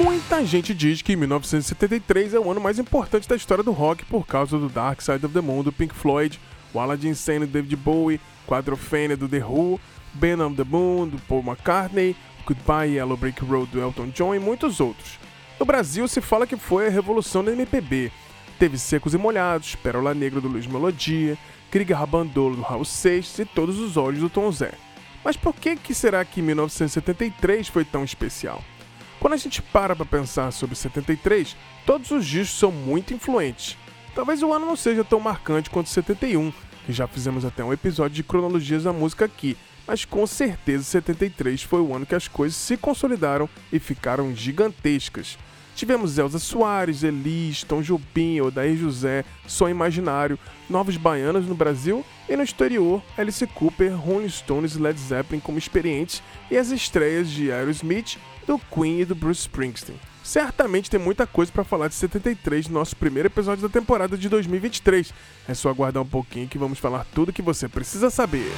Muita gente diz que 1973 é o ano mais importante da história do rock por causa do Dark Side of the Moon do Pink Floyd, o Aladdin Sane do David Bowie, Quadrophenia do The Who, Ben on the Moon do Paul McCartney, Goodbye Yellow Brick Road do Elton John e muitos outros. No Brasil se fala que foi a revolução da MPB. Teve Secos e Molhados, Pérola Negra do Luiz Melodia, Krieg Rabandolo do Raul Seixas e Todos os Olhos do Tom Zé. Mas por que, que será que 1973 foi tão especial? Quando a gente para para pensar sobre 73, todos os discos são muito influentes. Talvez o ano não seja tão marcante quanto 71, que já fizemos até um episódio de cronologias da música aqui, mas com certeza 73 foi o ano que as coisas se consolidaram e ficaram gigantescas. Tivemos Elza Soares, Elis, Tom Jobim, Odair José, Som Imaginário, Novos Baianos no Brasil e no exterior, Alice Cooper, Rolling Stones e Led Zeppelin como experientes e as estreias de Aerosmith, do Queen e do Bruce Springsteen. Certamente tem muita coisa para falar de 73 no nosso primeiro episódio da temporada de 2023. É só aguardar um pouquinho que vamos falar tudo que você precisa saber.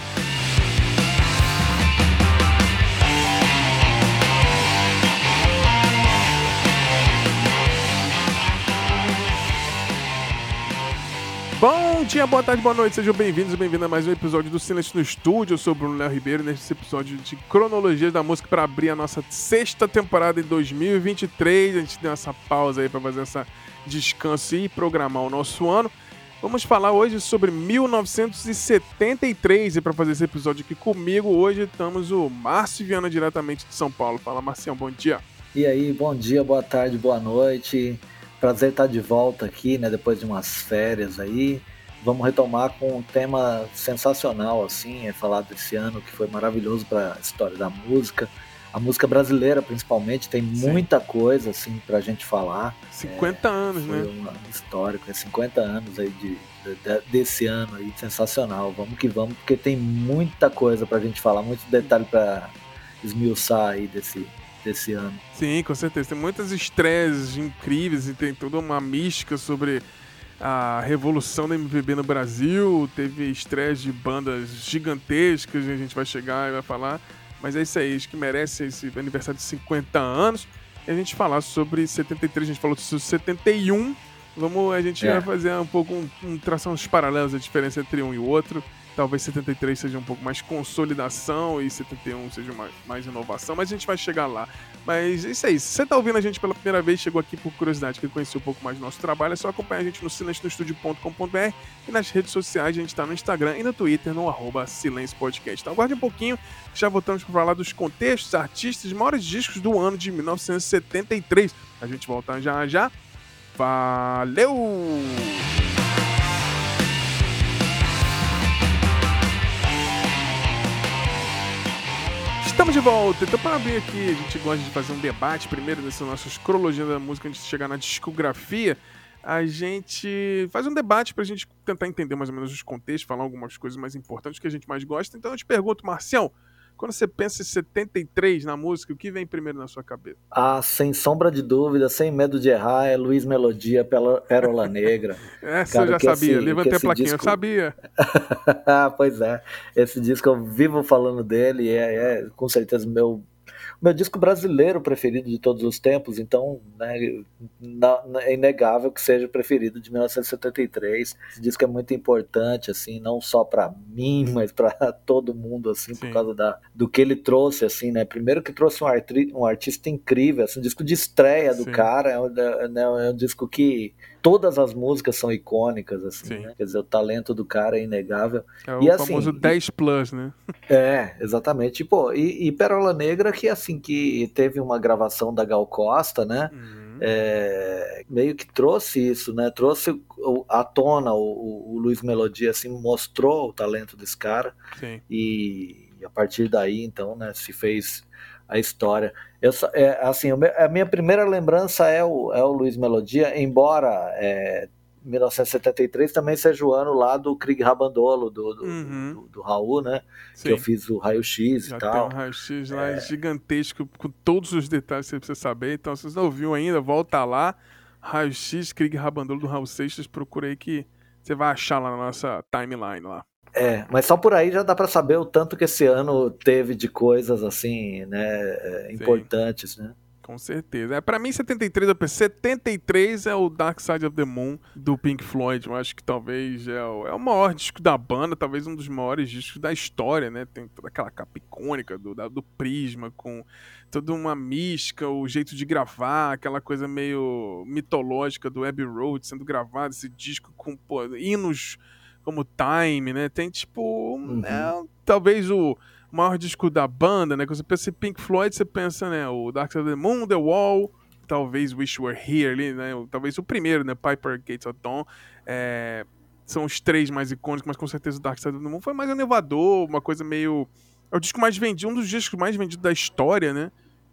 Bom dia, boa tarde, boa noite, sejam bem-vindos e bem-vindas a mais um episódio do Silêncio no Estúdio. Eu sou o Bruno Léo Ribeiro nesse episódio de cronologia da música para abrir a nossa sexta temporada em 2023. A gente deu essa pausa aí para fazer essa descanso e programar o nosso ano. Vamos falar hoje sobre 1973 e para fazer esse episódio aqui comigo hoje estamos o Márcio Viana diretamente de São Paulo. Fala, Marcião, bom dia. E aí, bom dia, boa tarde, boa noite. Prazer estar de volta aqui, né? Depois de umas férias aí. Vamos retomar com um tema sensacional, assim, é falar desse ano que foi maravilhoso para a história da música. A música brasileira, principalmente, tem Sim. muita coisa, assim, pra gente falar. 50 é, anos, foi né? Um histórico, é 50 anos aí de, de, desse ano aí, sensacional. Vamos que vamos, porque tem muita coisa pra gente falar, muito detalhe pra esmiuçar aí desse, desse ano. Sim, com certeza. Tem muitas estreias incríveis e tem toda uma mística sobre a revolução da MPB no Brasil. Teve estreias de bandas gigantescas, a gente vai chegar e vai falar. Mas é isso aí, acho que merece esse aniversário de 50 anos. E a gente falar sobre 73, a gente falou sobre 71. Vamos, a gente é. vai fazer um pouco, um, um, traçar uns paralelos, a diferença entre um e o outro. Talvez 73 seja um pouco mais consolidação e 71 seja mais, mais inovação, mas a gente vai chegar lá. Mas é isso aí. Se você está ouvindo a gente pela primeira vez, chegou aqui por curiosidade, quer conhecer um pouco mais do nosso trabalho, é só acompanhar a gente no silencionostudio.com.br e nas redes sociais, a gente está no Instagram e no Twitter, no arroba Silêncio Podcast. Então aguarde um pouquinho, já voltamos para falar dos contextos, artistas, maiores discos do ano de 1973. A gente volta já já. Valeu! Estamos de volta. Então, para abrir aqui, a gente gosta de fazer um debate primeiro nessas nossas cronologias da música, antes de chegar na discografia. A gente faz um debate para a gente tentar entender mais ou menos os contextos, falar algumas coisas mais importantes que a gente mais gosta. Então, eu te pergunto, Marcião, quando você pensa em 73 na música, o que vem primeiro na sua cabeça? Ah, sem sombra de dúvida, sem medo de errar, é Luiz Melodia, Pérola Negra. Essa Cara, eu já sabia, esse, levantei a plaquinha, disco... eu sabia. pois é, esse disco eu vivo falando dele, é, é com certeza meu meu disco brasileiro preferido de todos os tempos, então né, é inegável que seja o preferido de 1973. Esse disco é muito importante, assim, não só para mim, mas para todo mundo, assim, Sim. por causa da, do que ele trouxe, assim, né? Primeiro que trouxe um, arti um artista incrível, assim, um disco de estreia do Sim. cara, é um, é, né, é um disco que todas as músicas são icônicas, assim, né? Quer dizer, o talento do cara é inegável. É o e, assim, famoso 10 plus, né? É, exatamente. Pô, e, e Pérola Negra, que assim, que teve uma gravação da Gal Costa, né? Uhum. É, meio que trouxe isso, né? Trouxe à tona o, o, Luiz Melodia, assim, mostrou o talento desse cara. Sim. E, e a partir daí, então, né, se fez a história. Eu, é, assim, a minha primeira lembrança é o, é o Luiz Melodia, embora é, 1973 também seja o ano lá do Krieg Rabandolo, do, do, uhum. do, do Raul, né? Sim. Que eu fiz o raio-x e tal. Tem um raio-x lá é... gigantesco, com todos os detalhes que você precisa saber. Então, se você não ouviu ainda, volta lá. Raio-x, Krieg Rabandolo do Raul Seixas, procura aí que você vai achar lá na nossa timeline lá. É, mas só por aí já dá para saber o tanto que esse ano teve de coisas assim, né, é, importantes, né? Com certeza. É, pra mim, 73 eu pensei, 73 é o Dark Side of the Moon do Pink Floyd. Eu acho que talvez é o, é o maior disco da banda, talvez um dos maiores discos da história, né? Tem toda aquela capa icônica do, da, do Prisma, com toda uma mística, o jeito de gravar, aquela coisa meio mitológica do Abbey Road sendo gravado, esse disco com pô, hinos como Time, né? Tem tipo. Uhum. É, talvez o maior disco da banda, né? Quando você pensa em Pink Floyd, você pensa, né? O Dark Side of the Moon, The Wall, talvez Wish Were Here ali, né? Talvez o primeiro, né? Piper Gates of Dawn. É, são os três mais icônicos, mas com certeza o Dark Side of the Moon foi mais elevador, uma coisa meio. É o disco mais vendido, um dos discos mais vendidos da história, né?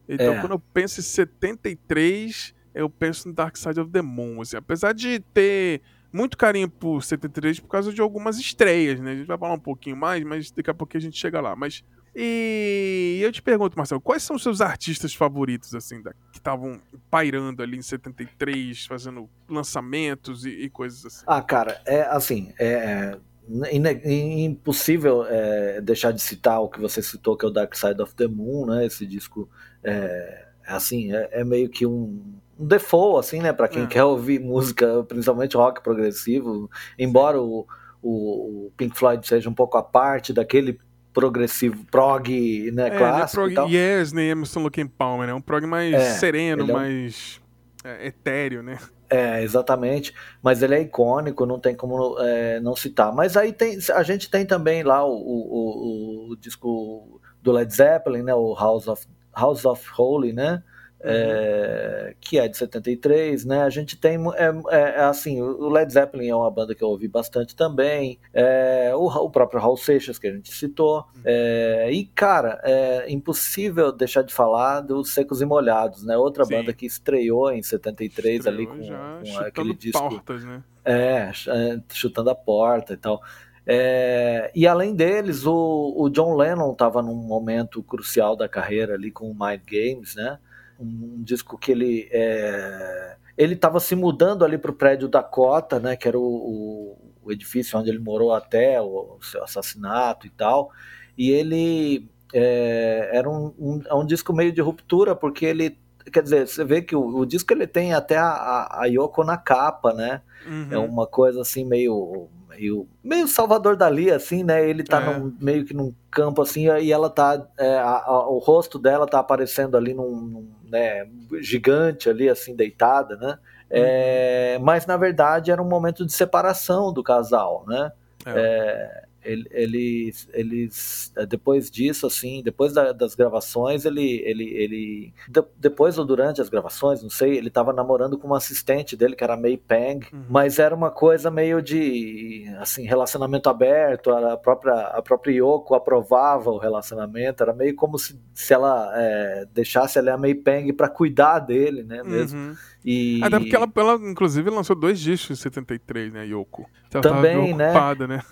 Então, é. quando eu penso em 73, eu penso no Dark Side of the Moon. Assim, apesar de ter muito carinho por 73 por causa de algumas estreias, né? A gente vai falar um pouquinho mais, mas daqui a pouco a gente chega lá. Mas e eu te pergunto, Marcelo, quais são os seus artistas favoritos, assim, da, que estavam pairando ali em 73, fazendo lançamentos e, e, coisas assim? Ah, cara, é assim, é, é impossível é, deixar de citar o que você citou, que é o Dark Side of the Moon, né? Esse disco, é, assim, é, é meio que um um default, assim, né, para quem é. quer ouvir música, principalmente rock progressivo, embora o, o, Pink Floyd seja um pouco a parte daquele progressivo prog, né, é, clássico é prog, Yes, nem Emerson Looking Palmer, né, um prog mais é, sereno, é um... mais é, etéreo, né. É, exatamente. Mas ele é icônico, não tem como é, não citar. Mas aí tem, a gente tem também lá o, o, o, o disco do Led Zeppelin, né? O House of, House of Holy, né? É, que é de 73, né? A gente tem, é, é, é, assim, o Led Zeppelin é uma banda que eu ouvi bastante também, é, o, o, próprio Raul Seixas, que a gente citou, é, e, cara, é impossível deixar de falar dos Secos e Molhados, né? Outra Sim. banda que estreou em 73 estreou ali com, já, com aquele disco... Portas, né? É, chutando a porta e tal. É, e além deles, o, o John Lennon estava num momento crucial da carreira ali com o Mind Games, né? Um disco que ele é, ele estava se mudando ali para o prédio Dakota, né, que era o, o, o, edifício onde ele morou até o, o seu assassinato e tal, e ele é, era um, um, é um, disco meio de ruptura porque ele quer dizer você vê que o, disco ele tem até a, a Yoko na capa, né, uhum. é uma coisa assim meio meio, meio Salvador Dali, assim, né? Ele tá é. num, meio que num campo assim, e ela tá. É, a, a, o rosto dela tá aparecendo ali num, num né, gigante ali, assim, deitada, né? É, uhum. mas na verdade era um momento de separação do casal, né? É. eles, eles é, depois disso assim depois da, das gravações ele ele, ele de, depois ou durante as gravações não sei ele estava namorando com uma assistente dele que era May Pang uhum. mas era uma coisa meio de assim relacionamento aberto a própria a própria Yoko aprovava o relacionamento era meio como se, se ela é, deixasse ela a May Pang para cuidar dele né mesmo uhum. E... Até porque ela, ela, inclusive, lançou dois discos em 73, né, Yoko? Ela Também, né? né?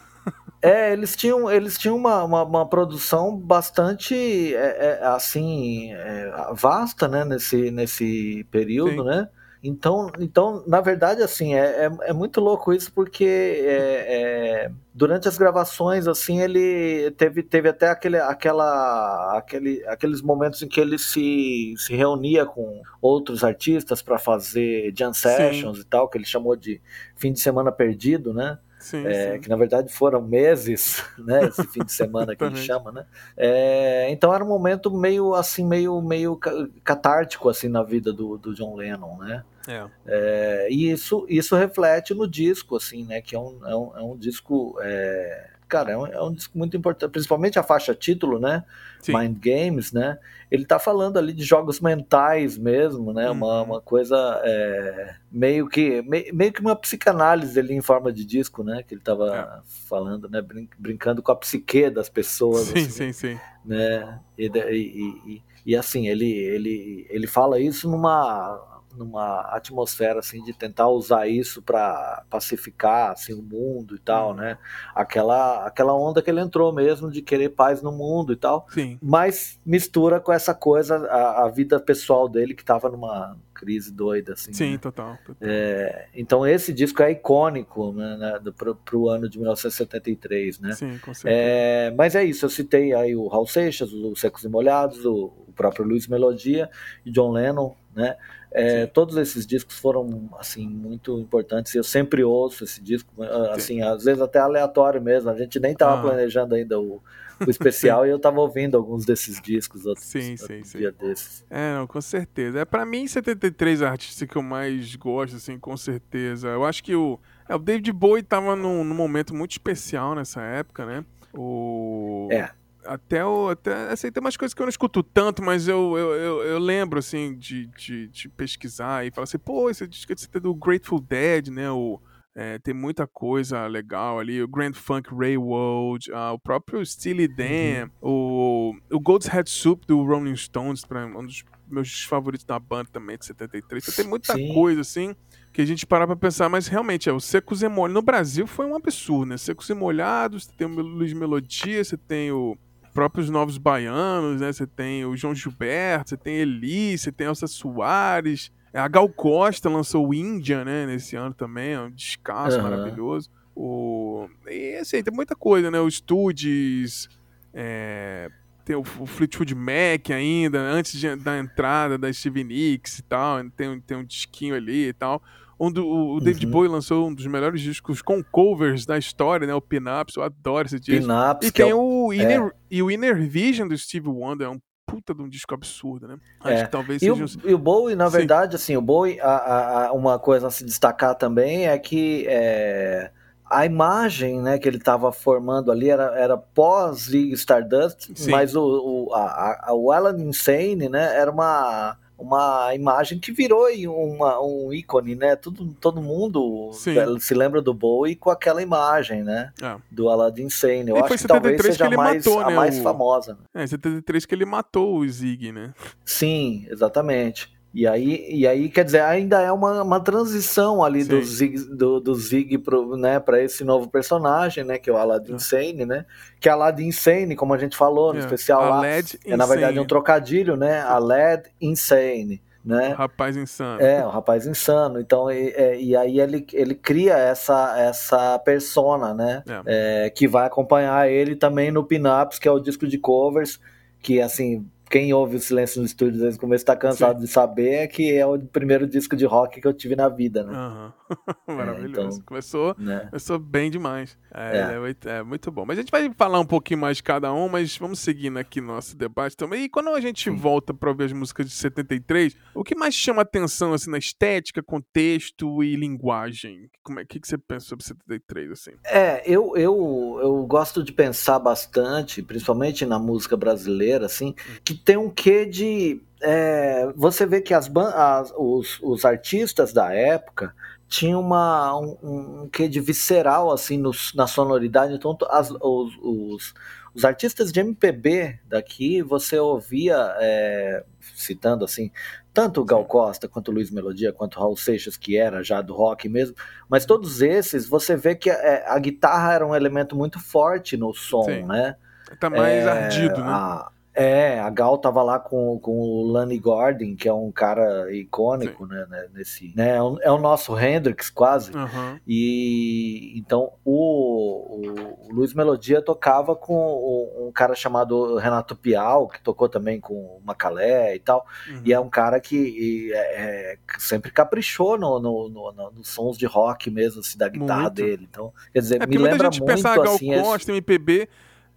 É, eles tinham, eles tinham uma, uma, uma produção bastante é, é, assim é, vasta, né, nesse, nesse período, Sim. né? Então, então, na verdade, assim, é, é, é muito louco isso, porque é, é, durante as gravações, assim, ele teve, teve até aquele, aquela, aquele, aqueles momentos em que ele se, se reunia com outros artistas para fazer jam sessions Sim. e tal, que ele chamou de fim de semana perdido, né? Sim, é, sim. que na verdade foram meses, né, esse fim de semana que ele chama, né? É, então era um momento meio assim, meio meio catártico assim na vida do, do John Lennon, né? É. É, e isso isso reflete no disco, assim, né? Que é um, é um, é um disco é, cara, é um, é um, disco muito importante, principalmente a faixa título, né? Sim. Mind Games, né? Ele tá falando ali de jogos mentais mesmo, né? Uhum. Uma, uma coisa é, meio que meio, meio, que uma psicanálise ali em forma de disco, né? Que ele tava é. falando, né? Brin brincando com a psique das pessoas. Sim, assim, sim, sim. Né? E, e, e, e assim, ele, ele, ele fala isso numa numa atmosfera assim de tentar usar isso para pacificar assim o mundo e tal, uhum. né? Aquela aquela onda que ele entrou mesmo de querer paz no mundo e tal. Sim. Mas mistura com essa coisa a, a vida pessoal dele que estava numa crise doida assim. Sim, né? total. total. É, então esse disco é icônico né, né, para o ano de 1973, né? Sim, com certeza. É, mas é isso, eu citei aí o Raul Seixas, o Secos e Molhados, o próprio Luiz Melodia e John Lennon, né? É, todos esses discos foram assim muito importantes. Eu sempre ouço esse disco, assim, Sim. às vezes até aleatório mesmo. A gente nem estava ah. planejando ainda o, o especial e eu estava ouvindo alguns desses discos outros, sim, sim, sim. dia desses. É, não, com certeza. É para mim 73 artistas que eu mais gosto, assim, com certeza. Eu acho que o é, o David Bowie estava num, num momento muito especial nessa época, né? O É até o. Até, assim, tem umas coisas que eu não escuto tanto, mas eu, eu, eu, eu lembro, assim, de, de, de, pesquisar e falar assim, pô, esse disco é do Grateful Dead, né? O, é, tem muita coisa legal ali. O Grand Funk Railroad, uh, o próprio Steely Dan, uhum. o, o Gold's Head Soup do Rolling Stones, pra, um dos meus favoritos da banda também, de 73. Então tem muita Sim. coisa, assim, que a gente para pra pensar, mas realmente, é, o Secos e Molhados. No Brasil foi um absurdo, né? Secos e Molhados, você tem o Luiz Melodia, você tem o próprios novos baianos, né? Você tem o João Gilberto, você tem Eli, você tem Elsa Soares. A Gal Costa lançou o Índia, né? Nesse ano também, é um descasso uhum. maravilhoso. O... E assim, tem muita coisa, né? Os Studios, é... tem o, o Fleetwood Mac ainda, antes de, da entrada da Stevie Nicks e tal, tem, tem um disquinho ali e tal. Onde o, o David uhum. Bowie lançou um dos melhores discos com covers da história, né? O Pin-Ups, eu adoro esse disco. Pin-Ups, e tem é o, Inner, é. e o Inner Vision do Steve Wonder, é um puta de um disco absurdo, né? Acho é. que talvez e seja... O, e o Bowie, na Sim. verdade, assim, o Bowie, a, a, uma coisa a se destacar também é que é, a imagem né, que ele estava formando ali era, era pós-League Stardust, Sim. mas o, o, a, a, o Alan Insane, né, era uma uma imagem que virou uma, um ícone, né? Todo, todo mundo Sim. se lembra do Bowie com aquela imagem, né? É. Do Aladdin Sane. Eu e acho que talvez seja que mais, matou, a né, mais o... famosa. Né? É, 73 que ele matou o Zig, né? Sim, exatamente. E aí, e aí, quer dizer, ainda é uma, uma transição ali do Zig, do, do Zig pro, né, para esse novo personagem, né, que é o Aladdin é. Sane, né? Que é Aladdin Insane, como a gente falou no é. especial a lá, LED é na verdade um trocadilho, né? A LED Insane. Né? O rapaz insano. É, o rapaz insano. Então, e, é, e aí ele, ele cria essa, essa persona, né? É. É, que vai acompanhar ele também no Pin-Ups, que é o disco de covers, que assim quem ouve o Silêncio no Estúdio desde o começo está cansado Sim. de saber é que é o primeiro disco de rock que eu tive na vida, né? Uhum. Maravilhoso. É, então, começou, né? começou bem demais. É, é. é, muito bom. Mas a gente vai falar um pouquinho mais de cada um, mas vamos seguindo aqui nosso debate também. E quando a gente Sim. volta para ouvir as músicas de 73, o que mais chama atenção assim, na estética, contexto e linguagem? Como é que, que você pensa sobre 73? Assim? É, eu, eu, eu gosto de pensar bastante, principalmente na música brasileira, assim, que tem um quê de. É, você vê que as, as os, os, artistas da época tinham uma, um, um quê de visceral assim no, na sonoridade. Então, as, os, os, os, artistas de MPB daqui, você ouvia, é, citando assim, tanto o Gal Costa, quanto o Luiz Melodia, quanto o Raul Seixas, que era já do rock mesmo, mas todos esses, você vê que a, é, a guitarra era um elemento muito forte no som, Sim. né? Tá mais é, ardido, né? A, é, a Gal tava lá com, com o Lanny Gordon, que é um cara icônico, né, né, nesse, né, é o, é o nosso Hendrix quase. Uhum. E então o, o, Luiz Melodia tocava com um cara chamado Renato Pial, que tocou também com o Macalé e tal. Uhum. E é um cara que é, é, sempre caprichou no, no, no, no, nos sons de rock mesmo, assim, da guitarra muito. dele. Então, quer dizer, é me lembra muito pensa a Gal assim, Costa, esse... MPB,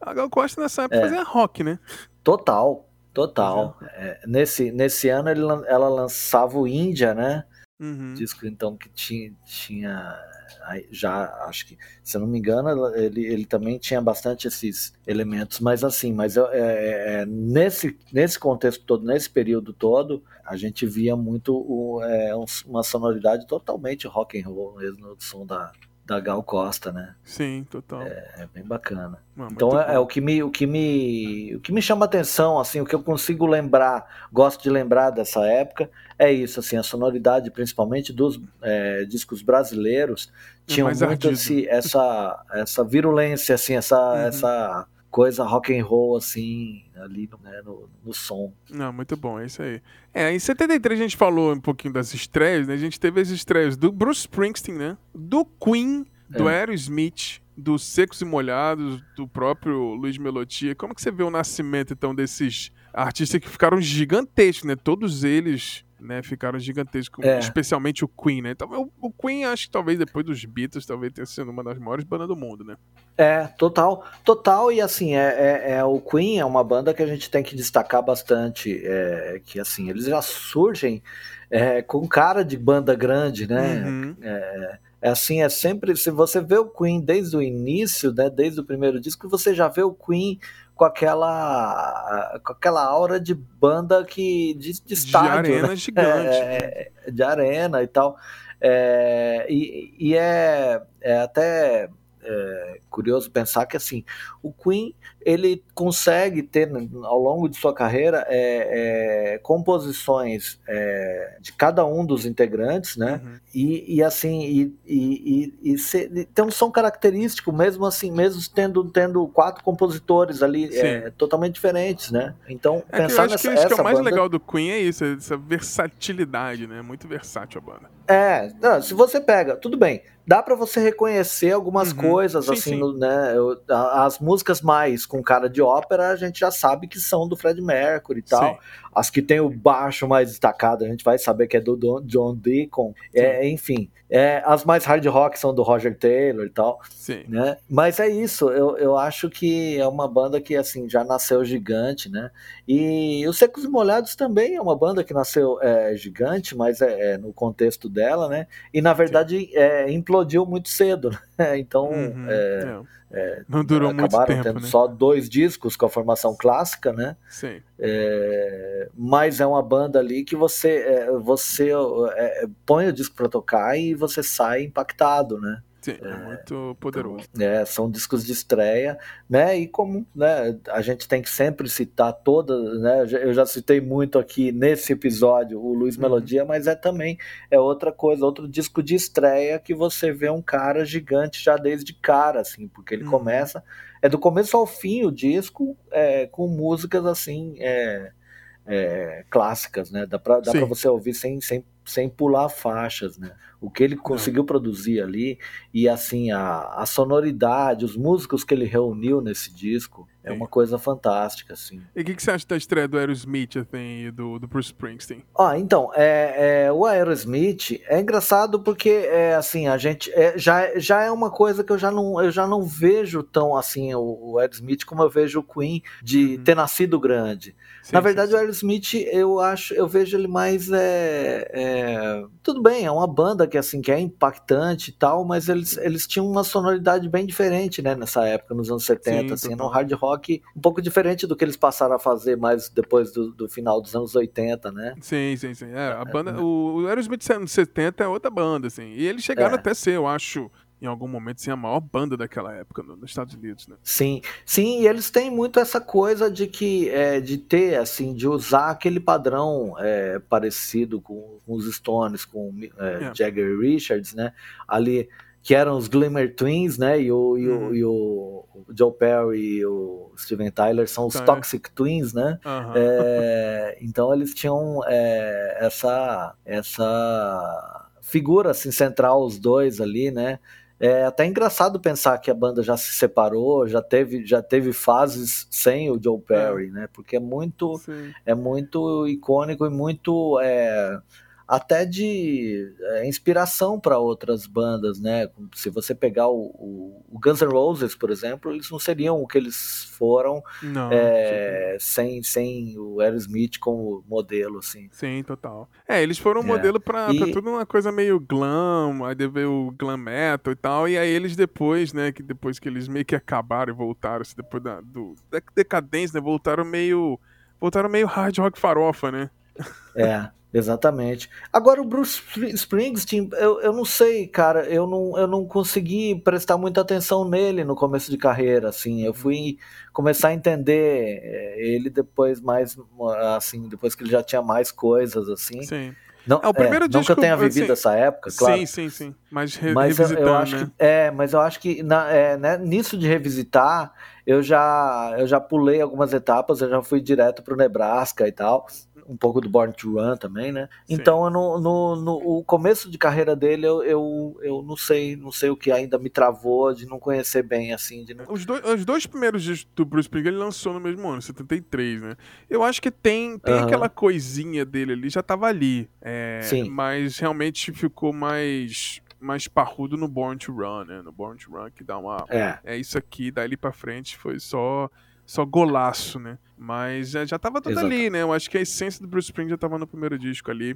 a Gal Costa nessa época é. fazia rock, né? Total, total. É, nesse, nesse ano ele, ela lançava o Índia, né? Uhum. Disco então que tinha, tinha já acho que se eu não me engano ele, ele também tinha bastante esses elementos mas assim mas é, é, é nesse nesse contexto todo nesse período todo a gente via muito o, é, uma sonoridade totalmente rock and roll mesmo no som da da Gal Costa, né? Sim, total. É, é bem bacana. então é, é, o que me o que me o que me chama atenção, assim, o que eu consigo lembrar, gosto de lembrar dessa época é isso, assim, a sonoridade, principalmente dos é, discos brasileiros, é tinham muito esse, essa essa virulência, assim, essa uhum. essa coisa rock and roll, assim, ali no, né, no, no, som. Não, muito bom, é isso aí. É, em 73 a gente falou um pouquinho das estreias, né? A gente teve as estreias do Bruce Springsteen, né? Do Queen, do é. Aerosmith, dos Secos e Molhados, do próprio Luiz Melodia. Como que você vê o nascimento, então, desses artistas que ficaram gigantescos, né? Todos eles né, ficaram gigantescos, é. especialmente o Queen, né? Então, o, o, Queen, acho que talvez depois dos Beatles, talvez tenha sido uma das maiores bandas do mundo, né? É, total, total, e assim, é, é, é o Queen é uma banda que a gente tem que destacar bastante, é, que assim, eles já surgem é, com cara de banda grande, né? Uhum. É, é assim, é sempre, se você vê o Queen desde o início, né, desde o primeiro disco, você já vê o Queen com aquela com aquela aura de banda que de, de estádio, de arena né? gigante, é, de arena e tal. É, e, e é, é até é, curioso pensar que assim o Queen ele consegue ter ao longo de sua carreira é, é, composições é, de cada um dos integrantes, né? Uhum. E, e, assim e, e, e, ser, tem um som característico mesmo assim, mesmo tendo tendo quatro compositores ali é, totalmente diferentes, né? Então é pensar que eu acho nessa, que isso que é o mais banda... legal do Queen é isso, essa versatilidade, né? Muito versátil a banda. É, não, se você pega, tudo bem, dá para você reconhecer algumas uhum. coisas sim, assim, sim. No, né? As músicas mais com cara de ópera, a gente já sabe que são do Fred Mercury e tal. Sim. As que tem o baixo mais destacado, a gente vai saber que é do John Deacon. É, enfim, é, as mais hard rock são do Roger Taylor e tal. Sim. Né? Mas é isso, eu, eu acho que é uma banda que assim já nasceu gigante, né? E os Secos e Molhados também é uma banda que nasceu é, gigante, mas é, é, no contexto dela, né? E na verdade é, implodiu muito cedo, né? Então. Uhum, é. É. É, não durou muito tempo. Acabaram tendo né? só dois discos com a formação clássica, né? Sim. É, mas é uma banda ali que você, é, você é, põe o disco para tocar e você sai impactado, né? Sim, é, é muito poderoso. Então, é, são discos de estreia, né? E como né, a gente tem que sempre citar todas, né? Eu já citei muito aqui nesse episódio o Luiz uhum. Melodia, mas é também é outra coisa, outro disco de estreia que você vê um cara gigante já desde cara, assim, porque ele uhum. começa é do começo ao fim o disco é, com músicas assim é, é, clássicas, né? Dá para você ouvir sem, sem, sem pular faixas, né? O que ele conseguiu produzir ali e assim a, a sonoridade, os músicos que ele reuniu nesse disco é uma coisa fantástica, assim. E o que, que, você acha da estreia do Aerosmith assim, e do, do Bruce Springsteen? Ah, então, é, é, o Aerosmith é engraçado porque é assim, a gente é, já, já é uma coisa que eu já não, eu já não vejo tão assim o, o Aerosmith como eu vejo o Queen de uhum. ter nascido grande. Sim, Na verdade, sim, sim. o Aerosmith eu acho, eu vejo ele mais é, é, tudo bem, é uma banda que assim que é impactante e tal, mas eles, eles tinham uma sonoridade bem diferente, né, nessa época, nos anos 70, assim, no hard rock, um pouco diferente do que eles passaram a fazer mais depois do, do final dos anos 80, né? Sim, sim, sim. É, a banda, é, o, o Aerosmith anos 70 é outra banda, assim, e eles chegaram é. até ser, eu acho, em algum momento, sim, a maior banda daquela época no, nos Estados Unidos, né? Sim, sim, e eles têm muito essa coisa de que, é, de ter, assim, de usar aquele padrão é, parecido com, com, os Stones, com é, é. Jagger Richards, né? Ali, que eram os Glimmer Twins, né? E o, e, o, uhum. e o, Joe Perry e o Steven Tyler são os Toxic Twins, né? Uhum. então eles tinham é, essa, essa figura assim, central, os dois ali, né? É até engraçado pensar que a banda já se separou, já teve, já teve fases sem o Joe Perry, é. né? Porque é muito, é muito icônico e muito é, até de é, inspiração para outras bandas, né? Se você pegar o, o, o, Guns N' Roses, por exemplo, eles não seriam o que eles foram não, é, sem, sem o Aerosmith como modelo, assim. Sim, total. É, eles foram um é. modelo para e... tudo uma coisa meio glam, aí veio o glam metal e tal, e aí eles depois, né, que depois que eles meio que acabaram e voltaram, assim, depois da, do, da decadência, né, voltaram meio voltaram meio hard rock farofa, né? É. Exatamente. Agora o Bruce Springsteen, eu, eu não sei, cara, eu não, eu não consegui prestar muita atenção nele no começo de carreira, assim, eu fui começar a entender eh, ele depois mais, assim, depois que ele já tinha mais coisas, assim. Sim. Não, é, o primeiro é, disco, não que eu tenha vivido assim, essa época, claro. Sim, sim, sim. Mas, re mas eu, eu, acho né? que é, mas eu acho que na, é, né, nisso de revisitar, eu já eu já pulei algumas etapas, eu já fui direto pro Nebraska e tal. Um pouco do Born to Run também, né? Sim. Então, no, no, no, o começo de carreira dele, eu, eu, eu não sei, não sei o que ainda me travou de não conhecer bem, assim. De não... os, dois, os dois primeiros discos do Bruce Springsteen ele lançou no mesmo ano, 73, né? Eu acho que tem, tem aquela coisinha dele ali, já tava ali. É, Sim. Mas realmente ficou mais mais parrudo no Born to Run, né? No Born to Run, que dá uma. É. É isso aqui, dali pra frente foi só só golaço, né? Mas já, já tava tudo Exato. ali, né? Eu acho que a essência do Bruce Springsteen já tava no primeiro disco ali.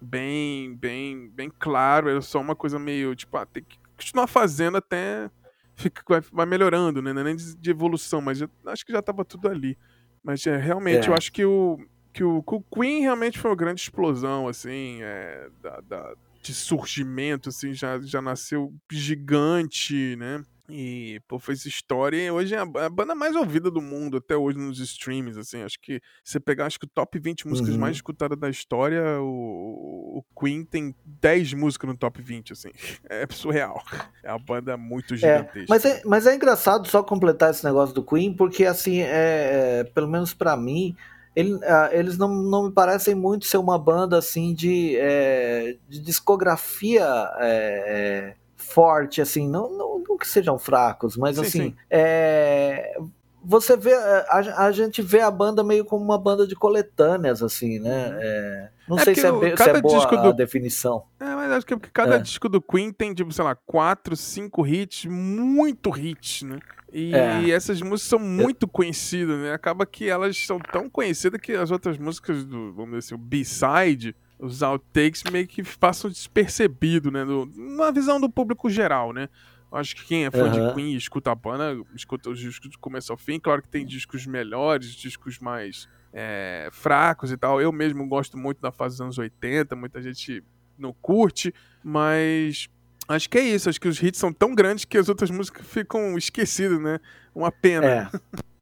Bem, bem, bem claro. Era só uma coisa meio, tipo, ah, tem que continuar fazendo até fica, vai, vai melhorando, né? Não é nem de, de evolução, mas já, acho que já tava tudo ali. Mas é, realmente, é. eu acho que o, que o, que o Queen realmente foi uma grande explosão, assim, é, da, da, de surgimento, assim, já, já nasceu gigante, né? E, pô, fez história e hoje é a banda mais ouvida do mundo, até hoje nos streams, assim. Acho que você pegar, acho que o top 20 músicas uhum. mais escutadas da história, o, o, Queen tem 10 músicas no top 20, assim. É surreal. É uma banda muito gigantesca. É, mas, é, mas é engraçado só completar esse negócio do Queen, porque, assim, é, é pelo menos para mim, ele, uh, eles não, não me parecem muito ser uma banda, assim, de, é, de discografia é, forte, assim, não, não, não, que sejam fracos, mas sim, assim, sim. É, você vê, a, a, gente vê a banda meio como uma banda de coletâneas, assim, né? Uhum. É, não é sei se é, bem, se é boa do... a definição. É, mas acho que é porque cada é. disco do Queen tem, tipo, sei lá, quatro, cinco hits, muito hits, né? E é. essas músicas são muito conhecidas, né? Acaba que elas são tão conhecidas que as outras músicas do, vamos dizer assim, o B-side, os outtakes meio que passam despercebido, né? Do, na visão do público geral, né? Acho que quem é fã uhum. de Queen escuta a banda, escuta os discos do começo ao fim. Claro que tem discos melhores, discos mais é, fracos e tal. Eu mesmo gosto muito da fase dos anos 80, muita gente não curte, mas acho que é isso. Acho que os hits são tão grandes que as outras músicas ficam esquecidas, né? Uma pena.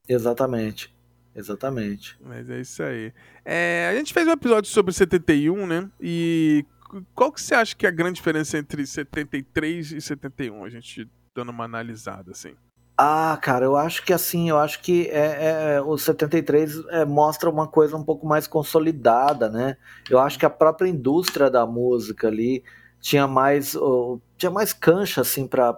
É, exatamente. Exatamente. Mas é isso aí. É, a gente fez um episódio sobre 71, né? E qual que você acha que é a grande diferença entre 73 e 71? A gente dando uma analisada, assim. Ah, cara, eu acho que assim, eu acho que é, é o 73 é, mostra uma coisa um pouco mais consolidada, né? Eu acho que a própria indústria da música ali tinha mais uh, tinha mais cancha assim para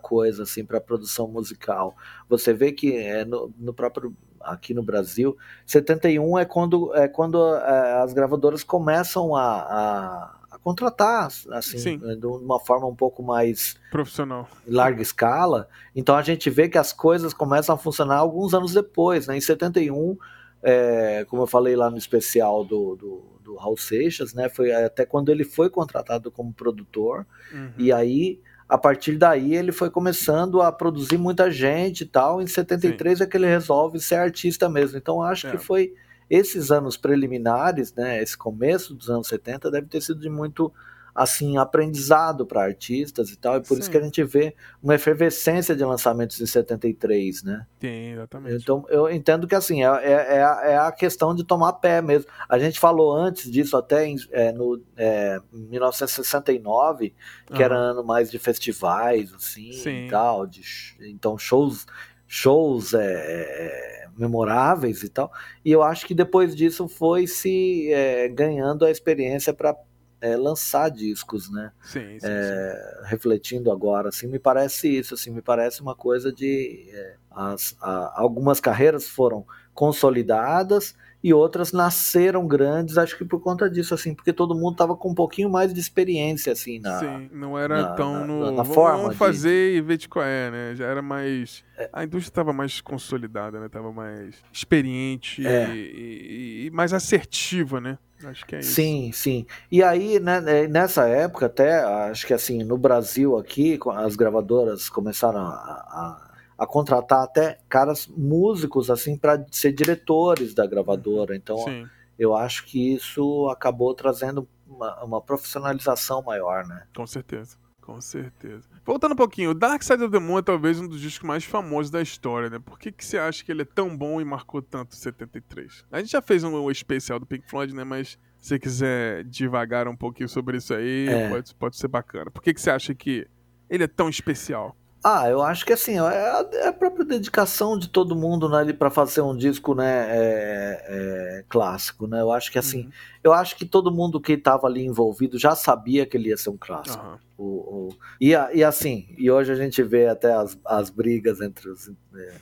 coisa assim para produção musical. Você vê que é, no, no próprio aqui no Brasil. 71 é quando, é quando é, as gravadoras começam a, a, a contratar, assim, Sim. de uma forma um pouco mais profissional, larga escala. Então a gente vê que as coisas começam a funcionar alguns anos depois, né? Em 71, é, como eu falei lá no especial do, do, do Raul Seixas, né? Foi até quando ele foi contratado como produtor. Uhum. E aí a partir daí ele foi começando a produzir muita gente e tal. Em 73 Sim. é que ele resolve ser artista mesmo. Então acho é. que foi esses anos preliminares, né, esse começo dos anos 70 deve ter sido de muito assim aprendizado para artistas e tal, e por Sim. isso que a gente vê uma efervescência de lançamentos em 73, né? Sim, exatamente. Então eu entendo que assim é, é, é, a é questão de tomar pé mesmo. A gente falou antes disso até em, é, no é, 1969, que uhum. era ano mais de festivais assim Sim. e tal, de, então shows shows é, é, memoráveis e tal. E eu acho que depois disso foi se é, ganhando a experiência para é, lançar discos, né? Sim, sim, é, sim, Refletindo agora, assim, me parece isso, assim, me parece uma coisa de é, as, a, algumas carreiras foram consolidadas e outras nasceram grandes, acho que por conta disso, assim, porque todo mundo tava com um pouquinho mais de experiência, assim, na. Sim, não era na, tão na, no. Na, forma. Vamos fazer de... e ver de qual é, né? Já era mais. É. A indústria tava mais consolidada, né? Tava mais experiente é. e, e, e mais assertiva, né? Acho que é isso. Sim, sim. E aí, né, é, nessa época, até, acho que assim, no Brasil aqui, as gravadoras começaram a, a, a contratar até caras músicos, assim, para ser diretores da gravadora. Uhum. Então, sim. eu acho que isso acabou trazendo uma, uma profissionalização maior, né? Com certeza. Com certeza. Voltando um pouquinho, o Dark Side of the Moon é talvez um dos discos mais famosos da história, né? Por que, que você acha que ele é tão bom e marcou tanto 73? A gente já fez um especial do Pink Floyd, né? Mas se você quiser devagar um pouquinho sobre isso aí, é. pode, pode ser bacana. Por que, que você acha que ele é tão especial? Ah, eu acho que assim, é a, é a própria dedicação de todo mundo né, para fazer um disco né, é, é, clássico, né? Eu acho que assim, uhum. eu acho que todo mundo que estava ali envolvido já sabia que ele ia ser um clássico. Uhum. O, o, e, e assim, e hoje a gente vê até as, as brigas entre os é,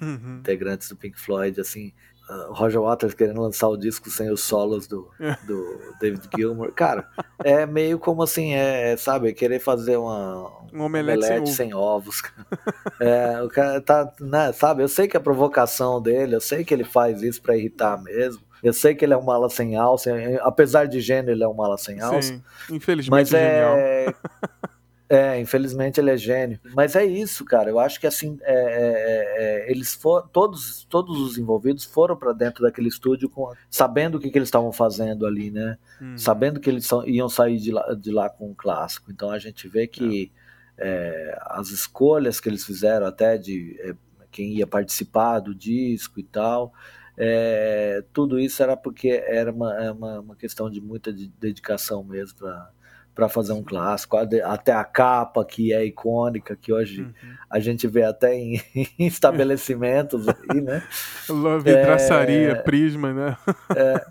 uhum. integrantes do Pink Floyd, assim, Roger Waters querendo lançar o disco sem os solos do, do David Gilmour. Cara, é meio como assim, é, sabe, querer fazer uma, um omelete, omelete sem, sem, ovos. é, o cara tá, né, sabe, eu sei que é provocação dele, eu sei que ele faz isso para irritar mesmo. Eu sei que ele é um mala sem alça, apesar de gênio, ele é um mala sem alça. Sim, infelizmente mas é, É, infelizmente ele é gênio. Mas é isso, cara. Eu acho que assim, é, é, é eles foram, todos, todos os envolvidos foram para dentro daquele estúdio com, sabendo o que, que eles estavam fazendo ali, né? Hum. Sabendo que eles são, iam sair de lá, de lá com um clássico. Então a gente vê que é, as escolhas que eles fizeram, até de é, quem ia participar do disco e tal. tudo isso era porque era uma, uma, uma questão de muita dedicação mesmo para para fazer um clássico, até a capa que é icônica, que hoje uhum. a gente vê até em, em estabelecimentos aí, né? Vidraçaria, é, Prisma, né? É,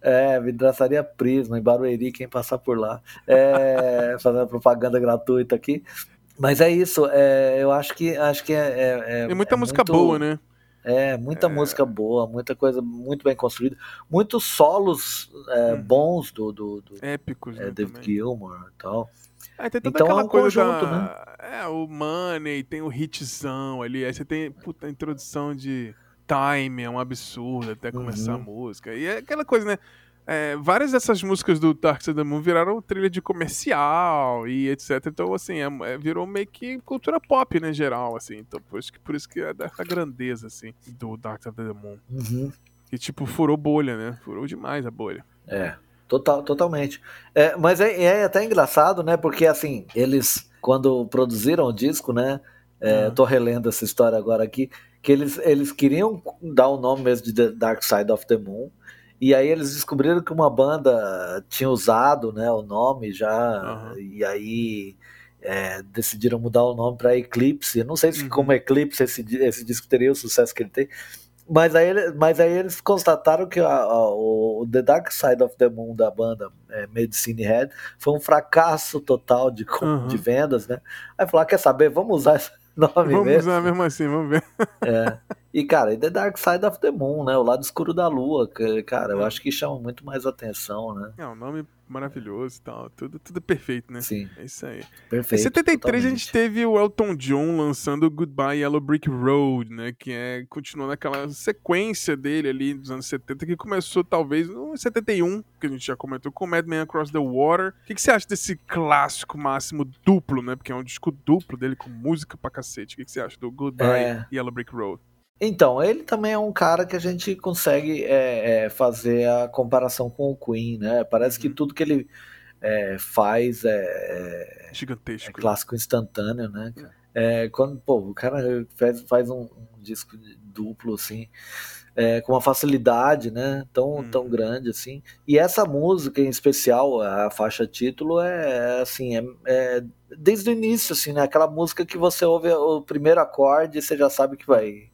é, vidraçaria Prisma, em Barueri, quem passar por lá. É, fazendo propaganda gratuita aqui. Mas é isso, é, eu acho que acho que é. é, é muita música muito... boa, né? É, muita é... música boa, muita coisa muito bem construída. Muitos solos é, hum. bons do, do, do Épicos, é, né, David também. Gilmour e tal. É, tem toda então aquela é um coisa conjunto, da... né? É, o Money, tem o hitzão ali, aí você tem puta, a introdução de Time, é um absurdo até começar uhum. a música. E é aquela coisa, né? É, várias dessas músicas do Dark Side of the Moon viraram trilha de comercial e etc. Então, assim, é, é, virou meio que cultura pop, né, geral, assim. Então, por isso que, por isso que é da grandeza, assim, do Dark Side of the Moon. Uhum. E, tipo, furou bolha, né? Furou demais a bolha. É, total, totalmente. É, mas é, é até engraçado, né? Porque, assim, eles, quando produziram o disco, né? É. Tô relendo essa história agora aqui, que eles, eles queriam dar o nome mesmo de The Dark Side of the Moon, e aí eles descobriram que uma banda tinha usado né, o nome já, uhum. e aí é, decidiram mudar o nome para Eclipse. Eu não sei se uhum. como Eclipse esse, esse disco teria o sucesso que ele tem, mas aí, mas aí eles constataram que a, a, o The Dark Side of the Moon da banda é, Medicine Head foi um fracasso total de, uhum. de vendas, né? Aí falaram, quer saber, vamos usar esse nome vamos mesmo. usar mesmo assim, vamos ver. É. E, cara, e The Dark Side of the Moon, né? O lado escuro da lua, que, cara, eu é. acho que chama muito mais atenção, né? É, um nome maravilhoso e tal. Tudo, tudo perfeito, né? Sim. É isso aí. Perfeito. Em 73 totalmente. a gente teve o Elton John lançando Goodbye Yellow Brick Road, né? Que é continuando aquela sequência dele ali dos anos 70, que começou talvez no 71, que a gente já comentou, com Mad Men Across the Water. O que, que você acha desse clássico máximo duplo, né? Porque é um disco duplo dele com música pra cacete. O que, que você acha do Goodbye é... Yellow Brick Road? Então, ele também é um cara que a gente consegue é, é, fazer a comparação com o Queen, né? Parece que uhum. tudo que ele é, faz é, é gigantesco, é clássico instantâneo, né? É, quando pô, o cara faz, faz um, um disco duplo assim, é, com uma facilidade, né? Tão, uhum. tão grande assim. E essa música em especial, a faixa título, é assim, é, desde o início, assim, né? Aquela música que você ouve o primeiro acorde e você já sabe que vai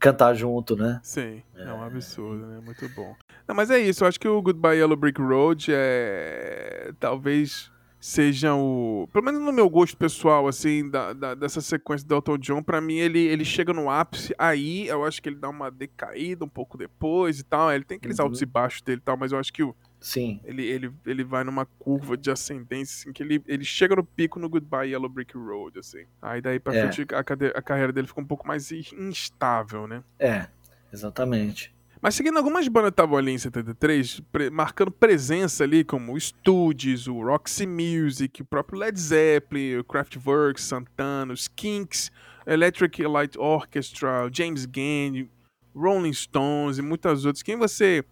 cantar junto, né? Sim, é, é um absurdo, né? Muito bom. Não, mas é isso, eu acho que o Goodbye Yellow Brick Road é. Talvez seja o. Pelo menos no meu gosto pessoal, assim, da, da dessa sequência do Elton John, pra mim ele, ele chega no ápice, aí eu acho que ele dá uma decaída um pouco depois e tal. Ele tem aqueles uhum. altos e baixos dele e tal, mas eu acho que o Sim. Ele, ele, ele vai numa curva de ascendência, assim, que ele, ele chega no pico no Goodbye Yellow Brick Road, assim. Aí daí pra é. frente a, a carreira dele fica um pouco mais instável, né? É, exatamente. Mas seguindo algumas bandas estavam ali em 73, pre marcando presença ali, como o Studios, o Roxy Music, o próprio Led Zeppelin, o Kraftwerk, Santana, os Kinks, Electric Light Orchestra, James Gang, Rolling Stones e muitas outras. Quem você